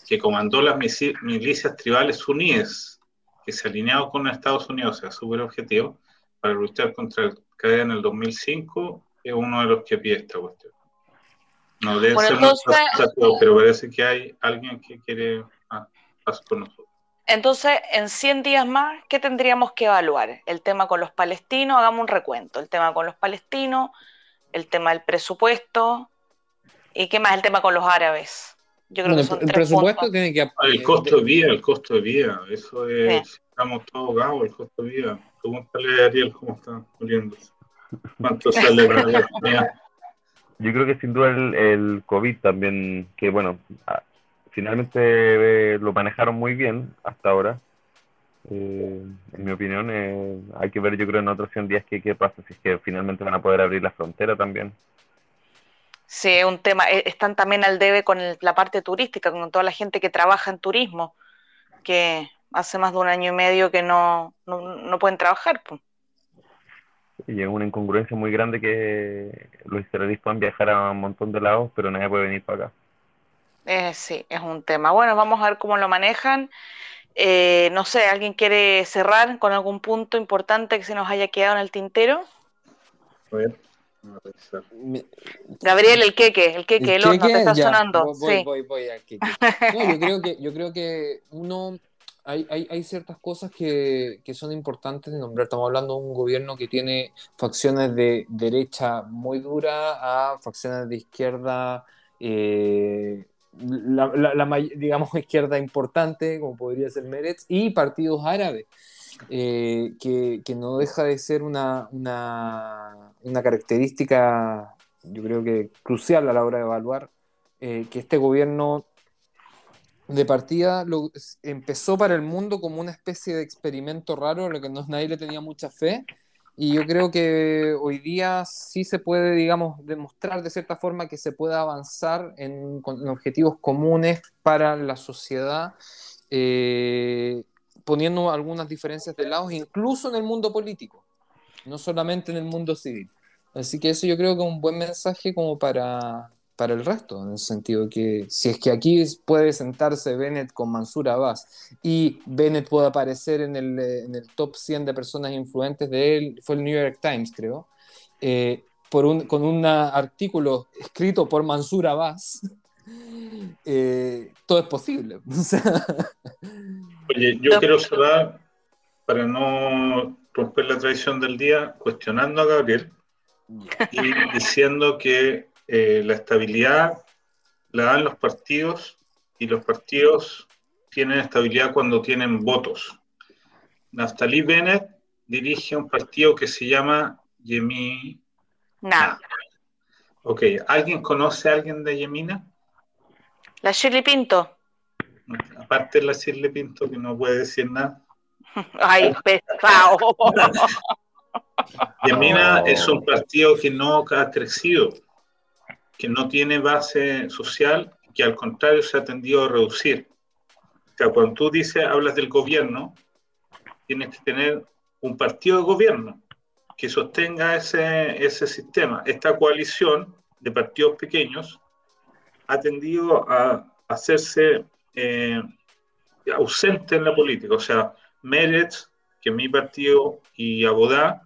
que comandó las milicias tribales suníes, que se alinearon con Estados Unidos, o sea, súper objetivo, para luchar contra el Qaeda en el 2005 y es uno de los que pide esta cuestión. No debe ser entonces, pero parece que hay alguien que quiere ah, pasar con nosotros. Entonces, en 100 días más, ¿qué tendríamos que evaluar? El tema con los palestinos, hagamos un recuento. El tema con los palestinos, el tema del presupuesto, ¿y qué más? El tema con los árabes. Yo creo que son el presupuesto tiene que... El costo de vida, el costo de vida, eso es... Estamos todos ahogados, el costo de vida. Pregúntale a Ariel cómo está muriéndose. ¿Cuánto sale la Yo creo que sin duda el, el COVID también, que bueno, finalmente eh, lo manejaron muy bien hasta ahora. Eh, en mi opinión, eh, hay que ver, yo creo, en otros 100 días qué, qué pasa, si es que finalmente van a poder abrir la frontera también. Sí, es un tema. Están también al debe con la parte turística, con toda la gente que trabaja en turismo, que hace más de un año y medio que no, no, pueden trabajar. Y es una incongruencia muy grande que los israelíes puedan viajar a un montón de lados, pero nadie puede venir para acá. Eh, sí, es un tema. Bueno, vamos a ver cómo lo manejan. Eh, no sé, ¿alguien quiere cerrar con algún punto importante que se nos haya quedado en el tintero? Gabriel, el queque, el queque, el, horno, te está sonando. Voy, voy, voy, No, yo creo que, yo creo que uno, hay, hay, hay ciertas cosas que, que, son importantes de nombrar. Estamos hablando de un gobierno que tiene facciones de derecha muy duras a facciones de izquierda eh, la, la, digamos, izquierda importante, como podría ser Meretz, y partidos árabes, eh, que, que, no deja de ser una, una, una, característica, yo creo que crucial a la hora de evaluar, eh, que este gobierno de partida lo, empezó para el mundo como una especie de experimento raro, a lo que no, nadie le tenía mucha fe, y yo creo que hoy día sí se puede, digamos, demostrar de cierta forma que se puede avanzar en, objetivos comunes para la sociedad, eh, poniendo algunas diferencias de lado, incluso en el mundo político, no solamente en el mundo civil. Así que eso yo creo que es un buen mensaje como para, para el resto, en el sentido que si es que aquí puede sentarse Bennett con Mansur Abbas y Bennett puede aparecer en el, en el top 100 de personas influentes de él, fue el New York Times, creo, eh, por un, con un artículo escrito por Mansur Abbas, eh, todo es posible. Oye, yo quiero cerrar, para no romper la tradición del día, cuestionando a Gabriel y diciendo que eh, la estabilidad la dan los partidos y los partidos tienen estabilidad cuando tienen votos. Naftali Bennett dirige un partido que se llama Yemina. Nah. Ok, ¿alguien conoce a alguien de Yemina? La Shirley Pinto. Aparte de la Shirley Pinto que no puede decir nada. Ay, pesado. Yemina es un partido que no ha crecido que no tiene base social, que al contrario se ha tendido a reducir. O sea, cuando tú dices, hablas del gobierno, tienes que tener un partido de gobierno que sostenga ese, ese sistema. Esta coalición de partidos pequeños ha tendido a hacerse eh, ausente en la política. O sea, Meretz, que es mi partido, y Abodá,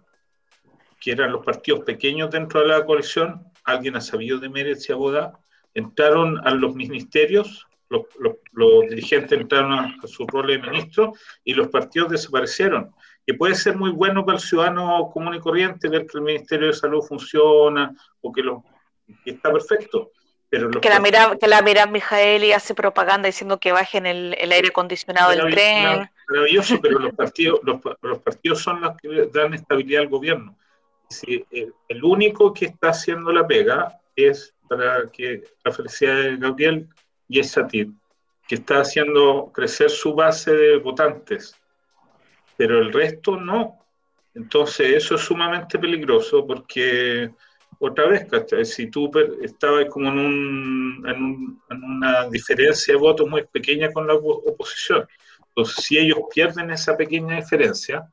que eran los partidos pequeños dentro de la coalición, alguien ha sabido de Mérez y Abodá, entraron a los ministerios, los, dirigentes entraron a, su rol de ministro y los partidos desaparecieron. Que puede ser muy bueno para el ciudadano común y corriente ver que el Ministerio de Salud funciona o que, lo, está perfecto. Pero que, la mira, que la mira Mijaeli hace propaganda diciendo que bajen el, el aire acondicionado del tren. Maravilloso, pero los partidos, los, los partidos son los que dan estabilidad al gobierno si el, único que está haciendo la pega es para que la felicidad de Gabriel y es Satir, que está haciendo crecer su base de votantes, pero el resto no. Entonces eso es sumamente peligroso porque, otra vez, si tú estabas como en, un, en, una diferencia de votos muy pequeña con la oposición, entonces si ellos pierden esa pequeña diferencia,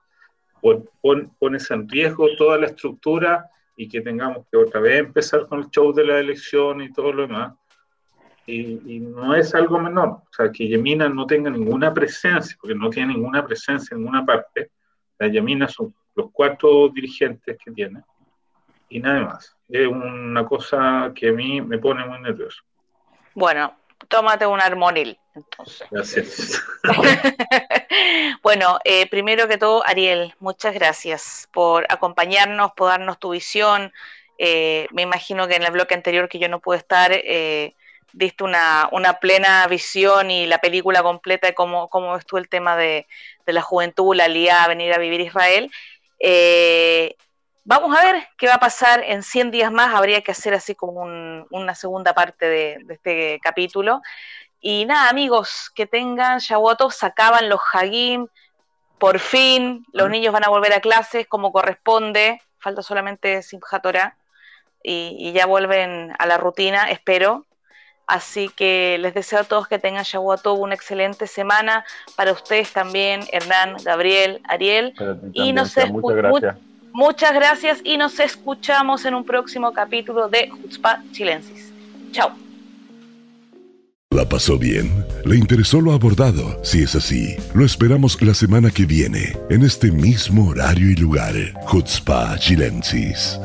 pones en riesgo toda la estructura y que tengamos que otra vez empezar con el show de la elección y todo lo demás. Y, no es algo menor, o sea, que Yemina no tenga ninguna presencia, porque no tiene ninguna presencia en ninguna parte. La Yemina son los cuatro dirigentes que tiene. Y nada más. Es una cosa que a mí me pone muy nervioso. Bueno, tómate un armonil, entonces. Gracias. bueno, eh, primero que todo, Ariel, muchas gracias por acompañarnos, por darnos tu visión. Eh, me imagino que en el bloque anterior que yo no pude estar, eh, diste una, plena visión y la película completa de cómo, cómo estuvo el tema de, la juventud, la alianza, venir a vivir Israel. Vamos a ver qué va a pasar en 100 días más. Habría que hacer así como una segunda parte de, este capítulo. Y nada, amigos, que tengan Shawotos, se acaban los Hagim, por fin, los niños van a volver a clases como corresponde, falta solamente Simchat Torah, y, ya vuelven a la rutina, espero. Así que les deseo a todos que tengan Shavuot una excelente semana. Para ustedes también, Hernán, Gabriel, Ariel. Y nos muchas gracias. Muchas gracias y nos escuchamos en un próximo capítulo de Jutzpah Chilensis. Chao. ¿La pasó bien? ¿Le interesó lo abordado? Si es así, lo esperamos la semana que viene, en este mismo horario y lugar. Jutzpah Chilensis.